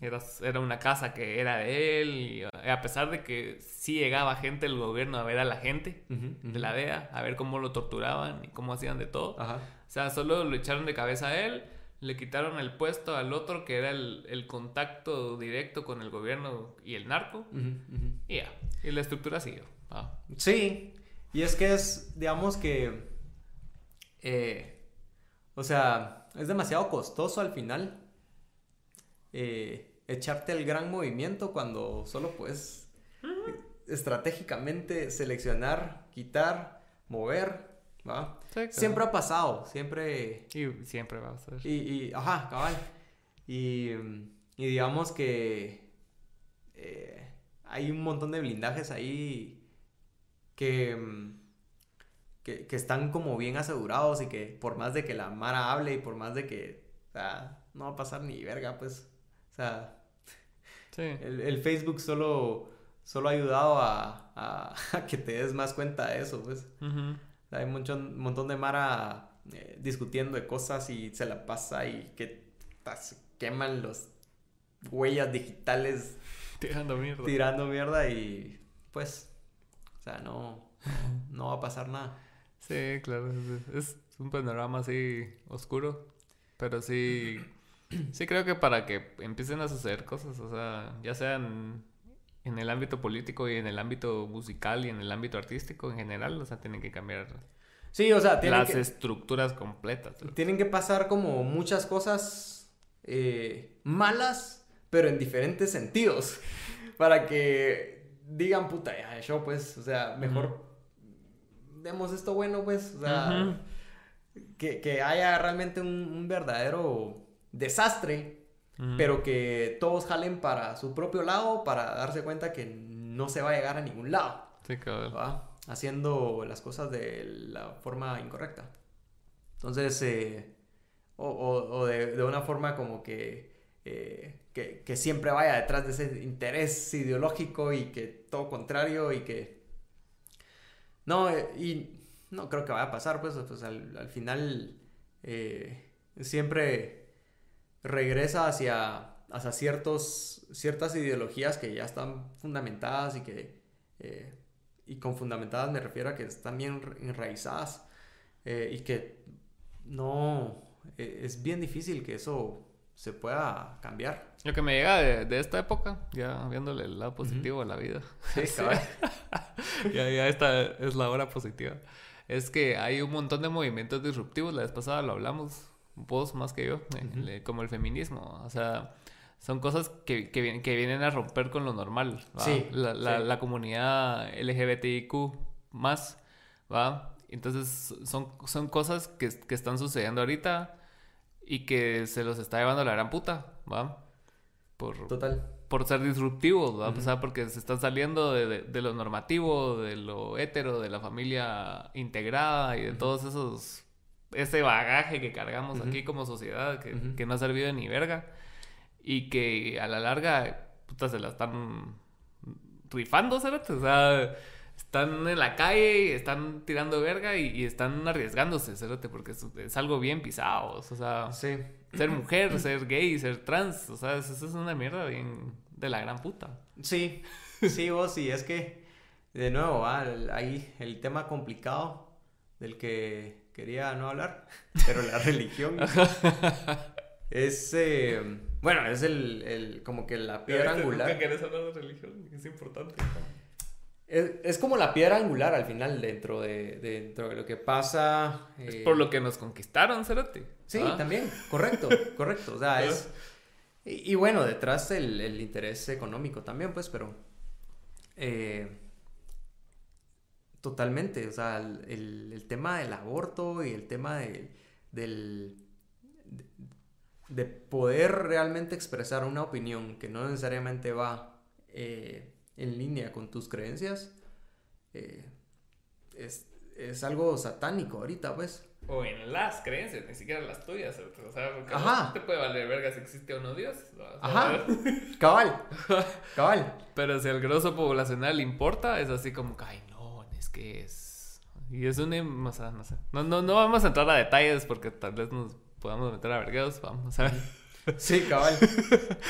era, era, una casa que era de él y a pesar de que sí llegaba gente del gobierno a ver a la gente de la DEA, a ver cómo lo torturaban y cómo hacían de todo. Ajá. O sea, solo lo echaron de cabeza a él le quitaron el puesto al otro que era el, contacto directo con el gobierno y el narco. Y ya, y la estructura siguió. Ah. Sí, y es que es, digamos que, eh, o sea, es demasiado costoso al final eh, echarte el gran movimiento cuando solo puedes estratégicamente seleccionar, quitar, mover Siempre ha pasado, siempre... Y siempre va a ser. Y, ajá, cabal. Y, y digamos que eh, hay un montón de blindajes ahí que, que, que, están como bien asegurados y que por más de que la Mara hable y por más de que, o sea, no va a pasar ni verga, pues, o sea... El, el, Facebook solo, solo ha ayudado a, a, que te des más cuenta de eso, pues. Hay un montón de Mara eh, discutiendo de cosas y se la pasa y que queman los huellas digitales. Tirando mierda. Tirando mierda y pues, o sea, no, no va a pasar nada. Sí, claro, es, un panorama así oscuro, pero sí, sí creo que para que empiecen a suceder cosas, o sea, ya sean en el ámbito político y en el ámbito musical y en el ámbito artístico en general, o sea, tienen que cambiar. Sí, o sea, las estructuras completas. Tienen que pasar como muchas cosas eh, malas, pero en diferentes sentidos, para que digan, puta, ya, yo pues, o sea, mejor demos esto bueno, pues, o sea, que, que, haya realmente un, un verdadero desastre pero que todos jalen para su propio lado para darse cuenta que no se va a llegar a ningún lado. Sí, claro. Haciendo las cosas de la forma incorrecta. Entonces, eh, o, o, de, de, una forma como que, eh, que, que, siempre vaya detrás de ese interés ideológico y que todo contrario y que... No, eh, y no creo que vaya a pasar, pues, pues al, al final siempre regresa hacia, hacia ciertos, ciertas ideologías que ya están fundamentadas y que... Eh, y con fundamentadas me refiero a que están bien enraizadas eh, y que no... E, es bien difícil que eso se pueda cambiar. Lo que me llega de, esta época, ya viéndole el lado positivo a la vida. Sí, ya, ya esta es la hora positiva. Es que hay un montón de movimientos disruptivos. La vez pasada lo hablamos vos más que yo, como el feminismo. O sea, son cosas que, que, que vienen a romper con lo normal. Sí, la, la, comunidad LGBTIQ más, ¿va? Entonces son, son cosas que, que, están sucediendo ahorita y que se los está llevando la gran puta, ¿va? Por, Total. por ser disruptivos, ¿verdad? O sea, porque se están saliendo de, de, lo normativo, de lo hetero, de la familia integrada y de todos esos ese bagaje que cargamos aquí como sociedad que, que, no ha servido ni verga y que a la larga puta, se la están rifando, ¿sabes? O sea, están en la calle y están tirando verga y, están arriesgándose, ¿sabes? Porque es, algo bien pisado, o sea, ser mujer, ser gay, ser trans, o sea, eso es una mierda bien de la gran puta. Sí, sí, vos, sí, es que, de nuevo, ahí el tema complicado del que quería no hablar, pero la religión es, eh, bueno, es el, el, como que la piedra angular. Nunca querés hablar de religión, es importante. Es, es, como la piedra angular al final dentro de, dentro de lo que pasa. Es por lo que nos conquistaron, Cerati. Sí, ¿Ah? también, correcto, correcto. O sea, es... Y, bueno, detrás el, el, interés económico también, pues, pero... Eh, Totalmente, o sea, el, tema del aborto y el tema de, del, de, poder realmente expresar una opinión que no necesariamente va eh, en línea con tus creencias, eh, es, es, algo satánico ahorita, pues. O en las creencias, ni siquiera las tuyas. O sea, porque no te puede valer verga si existe o no Dios. Ajá. cabal. Cabal. Pero si al grosso poblacional importa, es así como, ay, que es. Y es un. No sé. No, no, no vamos a entrar a detalles porque tal vez nos podamos meter a vergueos. Vamos a ver. Sí, cabal.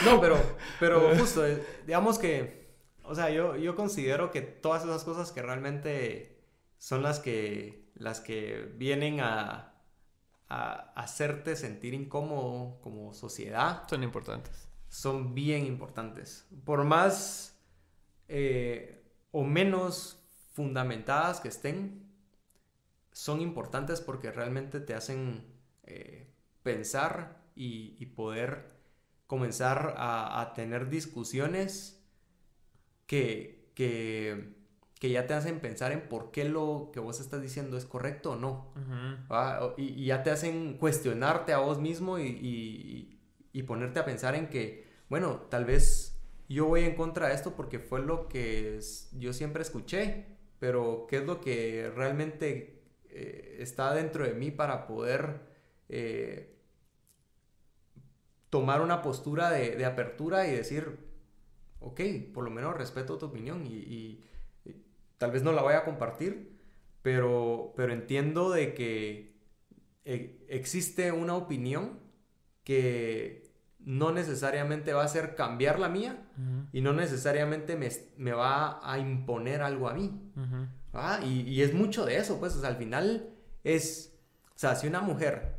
No, pero, pero justo, eh, digamos que. O sea, yo, yo considero que todas esas cosas que realmente son las que, las que vienen a, a hacerte sentir incómodo como sociedad. Son importantes. Son bien importantes. Por más eh, o menos fundamentadas que estén, son importantes porque realmente te hacen eh, pensar y, poder comenzar a, tener discusiones que, que, ya te hacen pensar en por qué lo que vos estás diciendo es correcto o no. y, ya te hacen cuestionarte a vos mismo y, y ponerte a pensar en que, bueno, tal vez yo voy en contra de esto porque fue lo que yo siempre escuché pero qué es lo que realmente eh, está dentro de mí para poder eh, tomar una postura de, apertura y decir, ok, por lo menos respeto tu opinión y, tal vez no la voy a compartir, pero, pero entiendo de que eh, existe una opinión que no necesariamente va a hacer cambiar la mía y no necesariamente me, va a imponer algo a mí. Ah, y, es mucho de eso, pues, al final es, o sea, si una mujer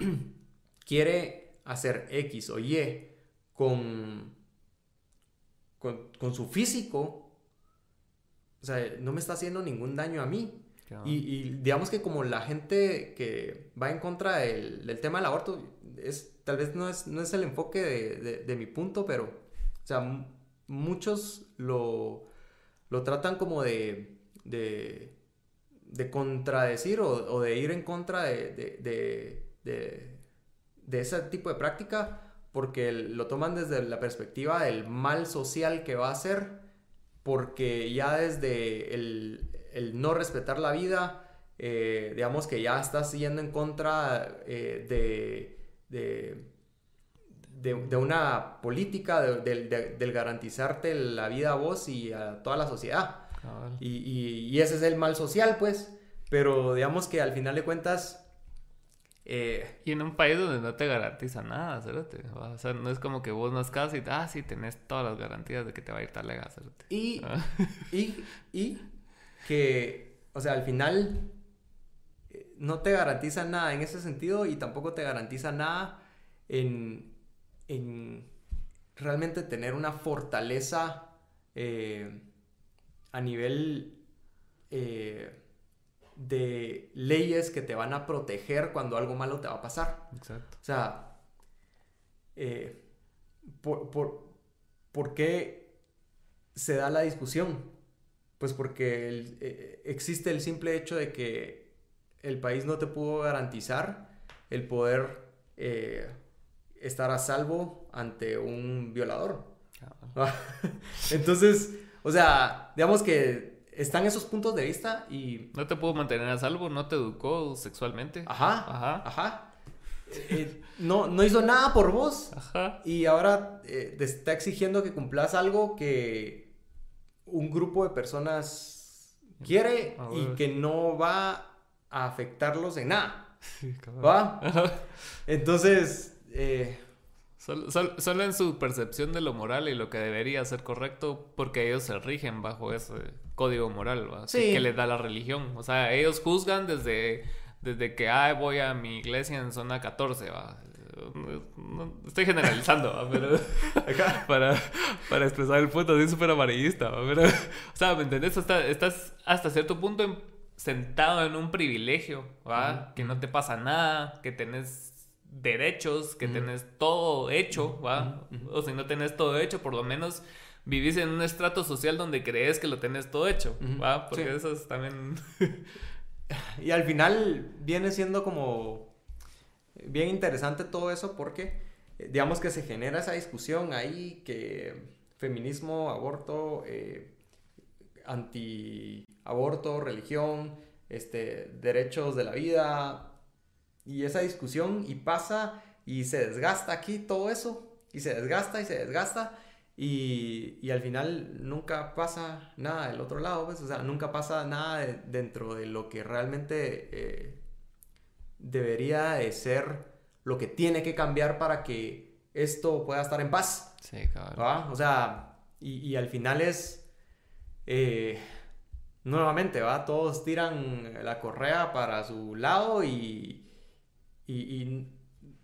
quiere hacer X o Y con, con, su físico, o sea, no me está haciendo ningún daño a mí. Y, digamos que como la gente que va en contra del, del tema del aborto, es tal vez no es, no es el enfoque de, mi punto, pero, o sea, muchos lo, lo tratan como de, de, contradecir o, de ir en contra de, de, ese tipo de práctica porque lo toman desde la perspectiva del mal social que va a hacer, porque ya desde el, no respetar la vida, eh, digamos que ya estás yendo en contra eh, de de, de, una política del garantizarte la vida a vos y a toda la sociedad. Y, y, ese es el mal social, pues. Pero digamos que al final de cuentas... Eh, y en un país donde no te garantiza nada, O sea, no es como que vos nazcas y, ah, sí, tenés todas las garantías de que te va a ir tal lega, Y, y, y que, o sea, al final no te garantiza nada en ese sentido y tampoco te garantiza nada en, realmente tener una fortaleza eh, a nivel eh, de leyes que te van a proteger cuando algo malo te va a pasar. Exacto. O sea, eh, por, qué se da la discusión? Pues porque existe el simple hecho de que el país no te pudo garantizar el poder eh, estar a salvo ante un violador. Entonces, o sea, digamos que están esos puntos de vista y... No te puedo mantener a salvo, no te educó sexualmente. Ajá, ajá, ajá. Eh, eh, no, no hizo nada por vos. Ajá. Y ahora eh, te está exigiendo que cumplas algo que un grupo de personas quiere ah, y que no va a afectarlos en nada. ¿Va? Entonces, Solo, en su percepción de lo moral y lo que debería ser correcto, porque ellos se rigen bajo ese código moral que les da la religión. O sea, ellos juzgan desde, desde que ah, voy a mi iglesia en zona 14. ¿va? estoy generalizando, pero para, para expresar el punto, soy súper amarillista. Pero, o sea, ¿me entendés? estás hasta cierto punto sentado en un privilegio, ¿va? que no te pasa nada, que tenés derechos, que tenés todo hecho, ¿va? O si no tenés todo hecho, por lo menos vivís en un estrato social donde crees que lo tenés todo hecho, ¿va? Porque eso es también... y al final viene siendo como bien interesante todo eso porque eh, digamos que se genera esa discusión ahí que feminismo, aborto, eh, anti-aborto, religión, este, derechos de la vida, y esa discusión y pasa y se desgasta aquí todo eso y se desgasta y se desgasta y, y al final nunca pasa nada del otro lado, pues, o sea, nunca pasa nada dentro de lo que realmente eh, debería de ser lo que tiene que cambiar para que esto pueda estar en paz. Sí, claro. O sea, y, y, al final es... Eh, nuevamente, ¿va? Todos tiran la correa para su lado y, y,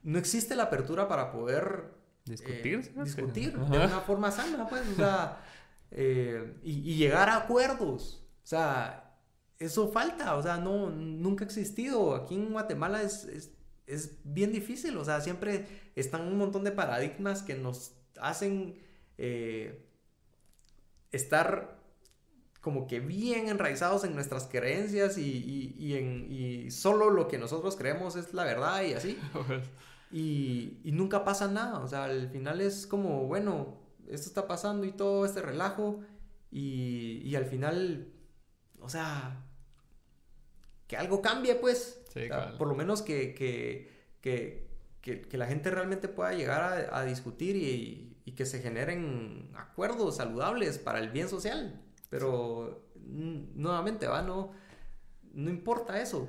no existe la apertura para poder discutir, eh, discutir de una forma sana, pues, o sea, eh, y, llegar a acuerdos. O sea, eso falta, o sea, no, nunca ha existido. Aquí en Guatemala es, es, bien difícil, o sea, siempre están un montón de paradigmas que nos hacen eh, estar como que bien enraizados en nuestras creencias y, en, solo lo que nosotros creemos es la verdad y así. y, nunca pasa nada, o sea, al final es como, bueno, esto está pasando y todo este relajo y, al final, o sea, que algo cambie pues, por lo menos que, que, la gente realmente pueda llegar a, discutir y, y que se generen acuerdos saludables para el bien social. Pero nuevamente, va, no, no importa eso.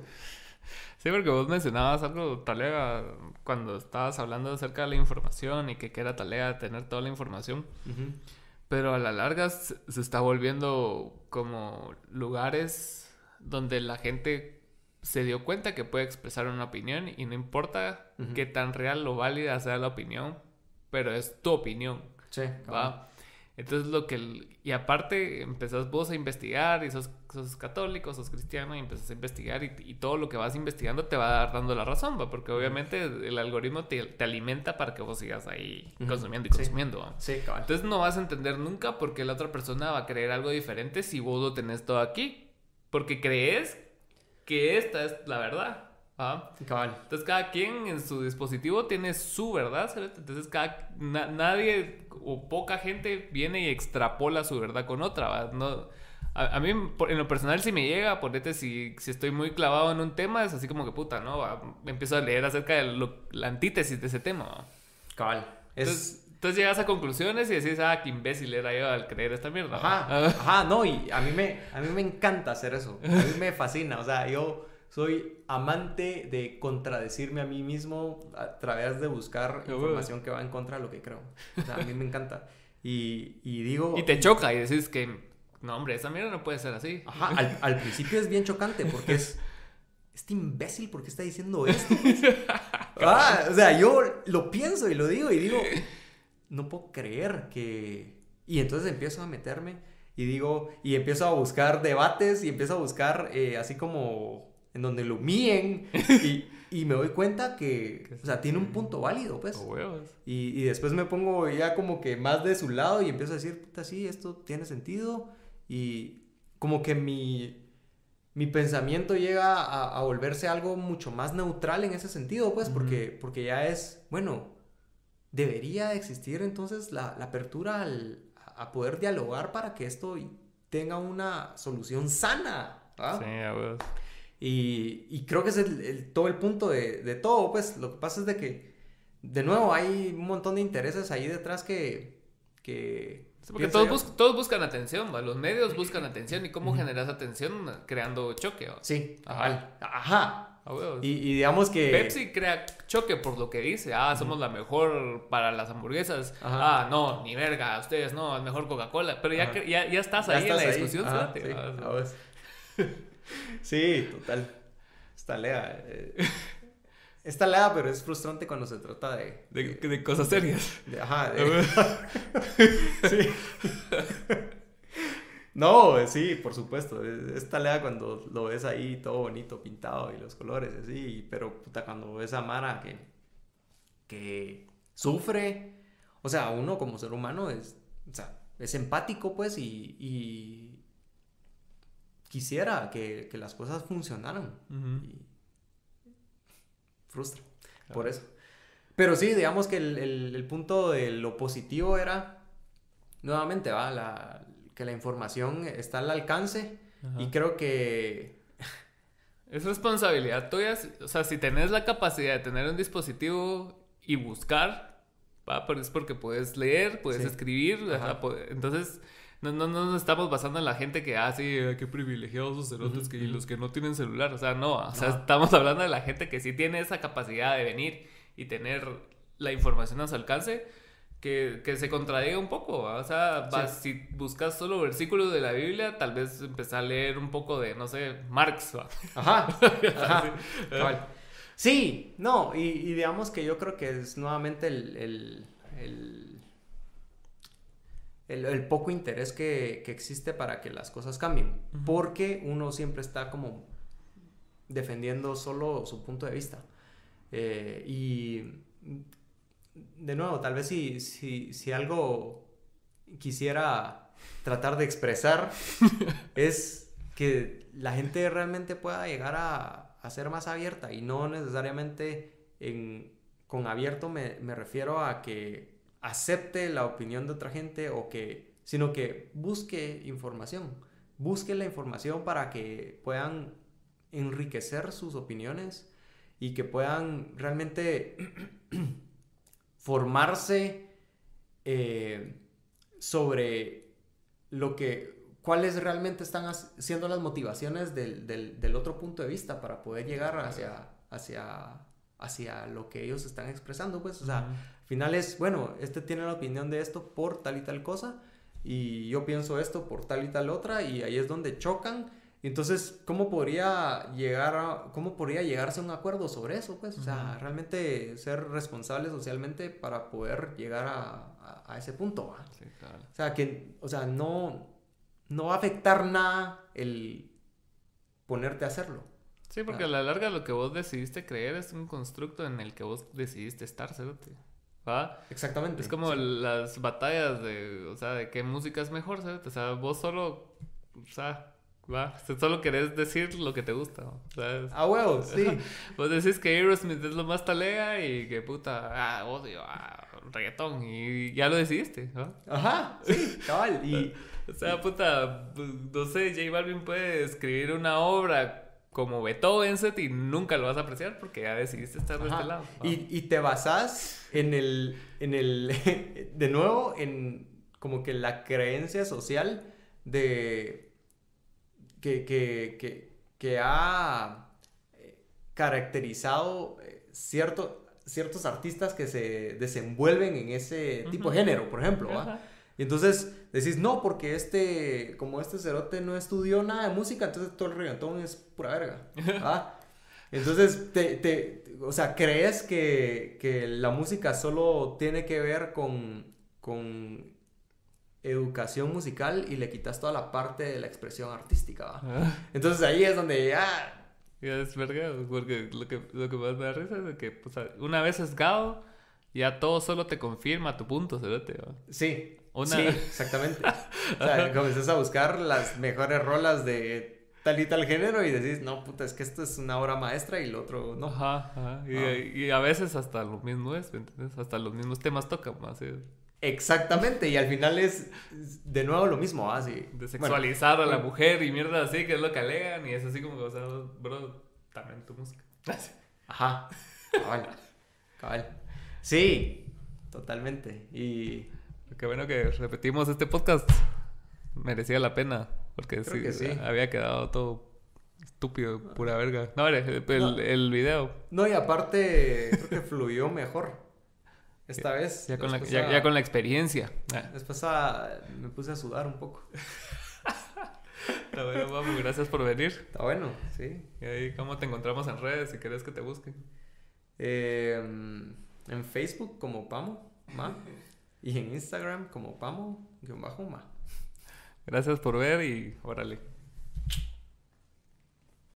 Sí, porque vos mencionabas algo, Talega, cuando estabas hablando acerca de la información y que, que era Talega tener toda la información. Pero a la larga se, está volviendo como lugares donde la gente se dio cuenta que puede expresar una opinión y no importa qué tan real o válida sea la opinión, pero es tu opinión. Sí. ¿va? Entonces lo que... Y aparte empezás vos a investigar y sos, sos católico, sos cristiano y empezás a investigar y, todo lo que vas investigando te va dando la razón, ¿va? porque obviamente el algoritmo te, alimenta para que vos sigas ahí consumiendo y consumiendo. Sí, Entonces no vas a entender nunca por qué la otra persona va a creer algo diferente si vos lo tenés todo aquí. Porque crees que esta es la verdad. ¿Ah? Entonces cada quien en su dispositivo tiene su verdad, Entonces cada, nadie o poca gente viene y extrapola su verdad con otra, No, a, mí en lo personal si me llega, ponete si, si estoy muy clavado en un tema, es así como que puta, ¿no? Empiezo a leer acerca de la antítesis de ese tema. Cabal. Entonces, entonces llegas a conclusiones y decís, ah, qué imbécil era yo al creer esta mierda. Ajá, ajá, no, y a mí, me, a mí me encanta hacer eso. A mí me fascina, o sea, yo soy amante de contradecirme a mí mismo a través de buscar información que va en contra de lo que creo. O sea, a mí me encanta. Y, y digo... Y te choca y decís que, no, hombre, esa mierda no puede ser así. Ajá, al, principio es bien chocante porque es... Este imbécil, ¿por qué está diciendo esto? ah, o sea, yo lo pienso y lo digo y digo, no puedo creer que... Y entonces empiezo a meterme y digo, y empiezo a buscar debates y empiezo a buscar eh, así como en donde lo humillen y, y, me doy cuenta que, o sea, tiene un punto válido, pues. Y, y, después me pongo ya como que más de su lado y empiezo a decir, puta, sí, esto tiene sentido y como que mi, mi pensamiento llega a, a volverse algo mucho más neutral en ese sentido, pues, porque, porque ya es, bueno, debería existir entonces la, apertura a poder dialogar para que esto tenga una solución sana. Sí, a y, y, creo que es el, todo el punto de, de, todo, pues lo que pasa es de que, de nuevo, hay un montón de intereses ahí detrás que... que porque todos, todos, buscan atención, los medios buscan atención y cómo generas atención creando choque. Sí, ajá. ajá. Y, y, digamos que... Pepsi crea choque por lo que dice. Ah, somos la mejor para las hamburguesas. Ah, no, ni verga, ustedes no, es mejor Coca-Cola. Pero ya, ya, ya, estás ahí en la discusión, sí, sí, total. Está lea. Eh, está lea, pero es frustrante cuando se trata de... De, de cosas serias. ajá. sí. No, sí, por supuesto. Es talea cuando lo ves ahí todo bonito, pintado y los colores, así. Pero puta, cuando ves a Mara que, que sufre. O sea, uno como ser humano es, o sea, es empático, pues, y, quisiera que, las cosas funcionaran. y frustra, por eso. Pero sí, digamos que el, el, punto de lo positivo era, nuevamente, va, la, que la información está al alcance y creo que... Es responsabilidad tuya, o sea, si tenés la capacidad de tener un dispositivo y buscar, ¿va? Pero es porque puedes leer, puedes escribir, entonces no, no, no, nos estamos basando en la gente que, ah, sí, qué privilegiados los cerotes que, y los que no tienen celular, o sea, no, o sea, estamos hablando de la gente que sí tiene esa capacidad de venir y tener la información a su alcance que, que se contradiga un poco. O sea, si buscas solo versículos de la Biblia, tal vez empezar a leer un poco de, no sé, Marx. Ajá. Ajá. sí, no, y, digamos que yo creo que es nuevamente el, el, el, el poco interés que, que, existe para que las cosas cambien. Porque uno siempre está como defendiendo solo su punto de vista. Eh, y de nuevo, tal vez si, si, si algo quisiera tratar de expresar es que la gente realmente pueda llegar a, a ser más abierta y no necesariamente en, con abierto me, me, refiero a que acepte la opinión de otra gente o que, sino que busque información, busque la información para que puedan enriquecer sus opiniones y que puedan realmente formarse eh, sobre lo que, cuáles realmente están siendo las motivaciones del, del, otro punto de vista para poder llegar hacia, hacia, hacia lo que ellos están expresando, pues, o sea, al final es, bueno, este tiene la opinión de esto por tal y tal cosa, y yo pienso esto por tal y tal otra, y ahí es donde chocan, entonces, ¿cómo podría llegar a, cómo podría llegarse a un acuerdo sobre eso? Pues, o sea, realmente ser responsable socialmente para poder llegar a, a, ese punto. Sí, claro. O sea, que, o sea, no, no va a afectar nada el ponerte a hacerlo. Sí, porque a la larga lo que vos decidiste creer es un constructo en el que vos decidiste estar, ¿cierto? ¿Va? Exactamente. Es como las batallas de, o sea, de qué música es mejor, ¿sabes? O sea, vos solo, o sea, Va, solo querés decir lo que te gusta, ¿sabes? Ah, huevo, sí. Vos decís que Aerosmith es lo más talea y que puta, ah, odio, ah, reggaetón y ya lo decidiste, ¿no? Ajá, sí, cabal. Y, o sea, puta, no sé, J Balvin puede escribir una obra como Beethoven set y nunca lo vas a apreciar porque ya decidiste estar de este lado. Y, y te basás en el, en el, de nuevo, en como que la creencia social de que, que, que, ha eh, caracterizado eh, cierto, ciertos artistas que se desenvuelven en ese tipo de género, por ejemplo. Y entonces decís, no, porque este, como este cerote no estudió nada de música, entonces todo el reggaetón es pura verga. Entonces, te, te, o sea, crees que, que, la música solo tiene que ver con, con educación musical y le quitas toda la parte de la expresión artística. Ah. Entonces ahí es donde ya... Es verga, porque lo que, lo que más me da risa es que pues, una vez esgado, ya todo solo te confirma tu punto, ¿sabes? Sí, sí, exactamente. o sea, comienzas a buscar las mejores rolas de tal y tal género y decís, no, puta, es que esto es una obra maestra y el otro no. Ajá, ajá. Y, Ah. y a veces hasta lo mismo es, ¿me entiendes? Hasta los mismos temas tocan más. ¿sí? Exactamente, y al final es de nuevo lo mismo, así. De Bueno, sexualizar a la bueno. mujer y mierda así, que es lo que alegan. Y es así como, o sea, bro, también tu música. Ajá, cabal, cabal. Sí, totalmente. Y Qué bueno que repetimos este podcast. Merecía la pena. Porque sí, que sí. había quedado todo estúpido, pura verga. No, el, el, el video. no, y aparte creo que fluyó mejor esta vez. Ya con, la, ya, a- ya con la experiencia. Ah, Después a- me puse a sudar un poco. está bueno, vamos, gracias por venir. Está bueno, sí. Y ahí, ¿cómo te encontramos en redes si querés que te busquen? Eh, en Facebook como Pamo, Ma. Y en Instagram como Pamo, guion bajo, Ma. Gracias por ver y órale.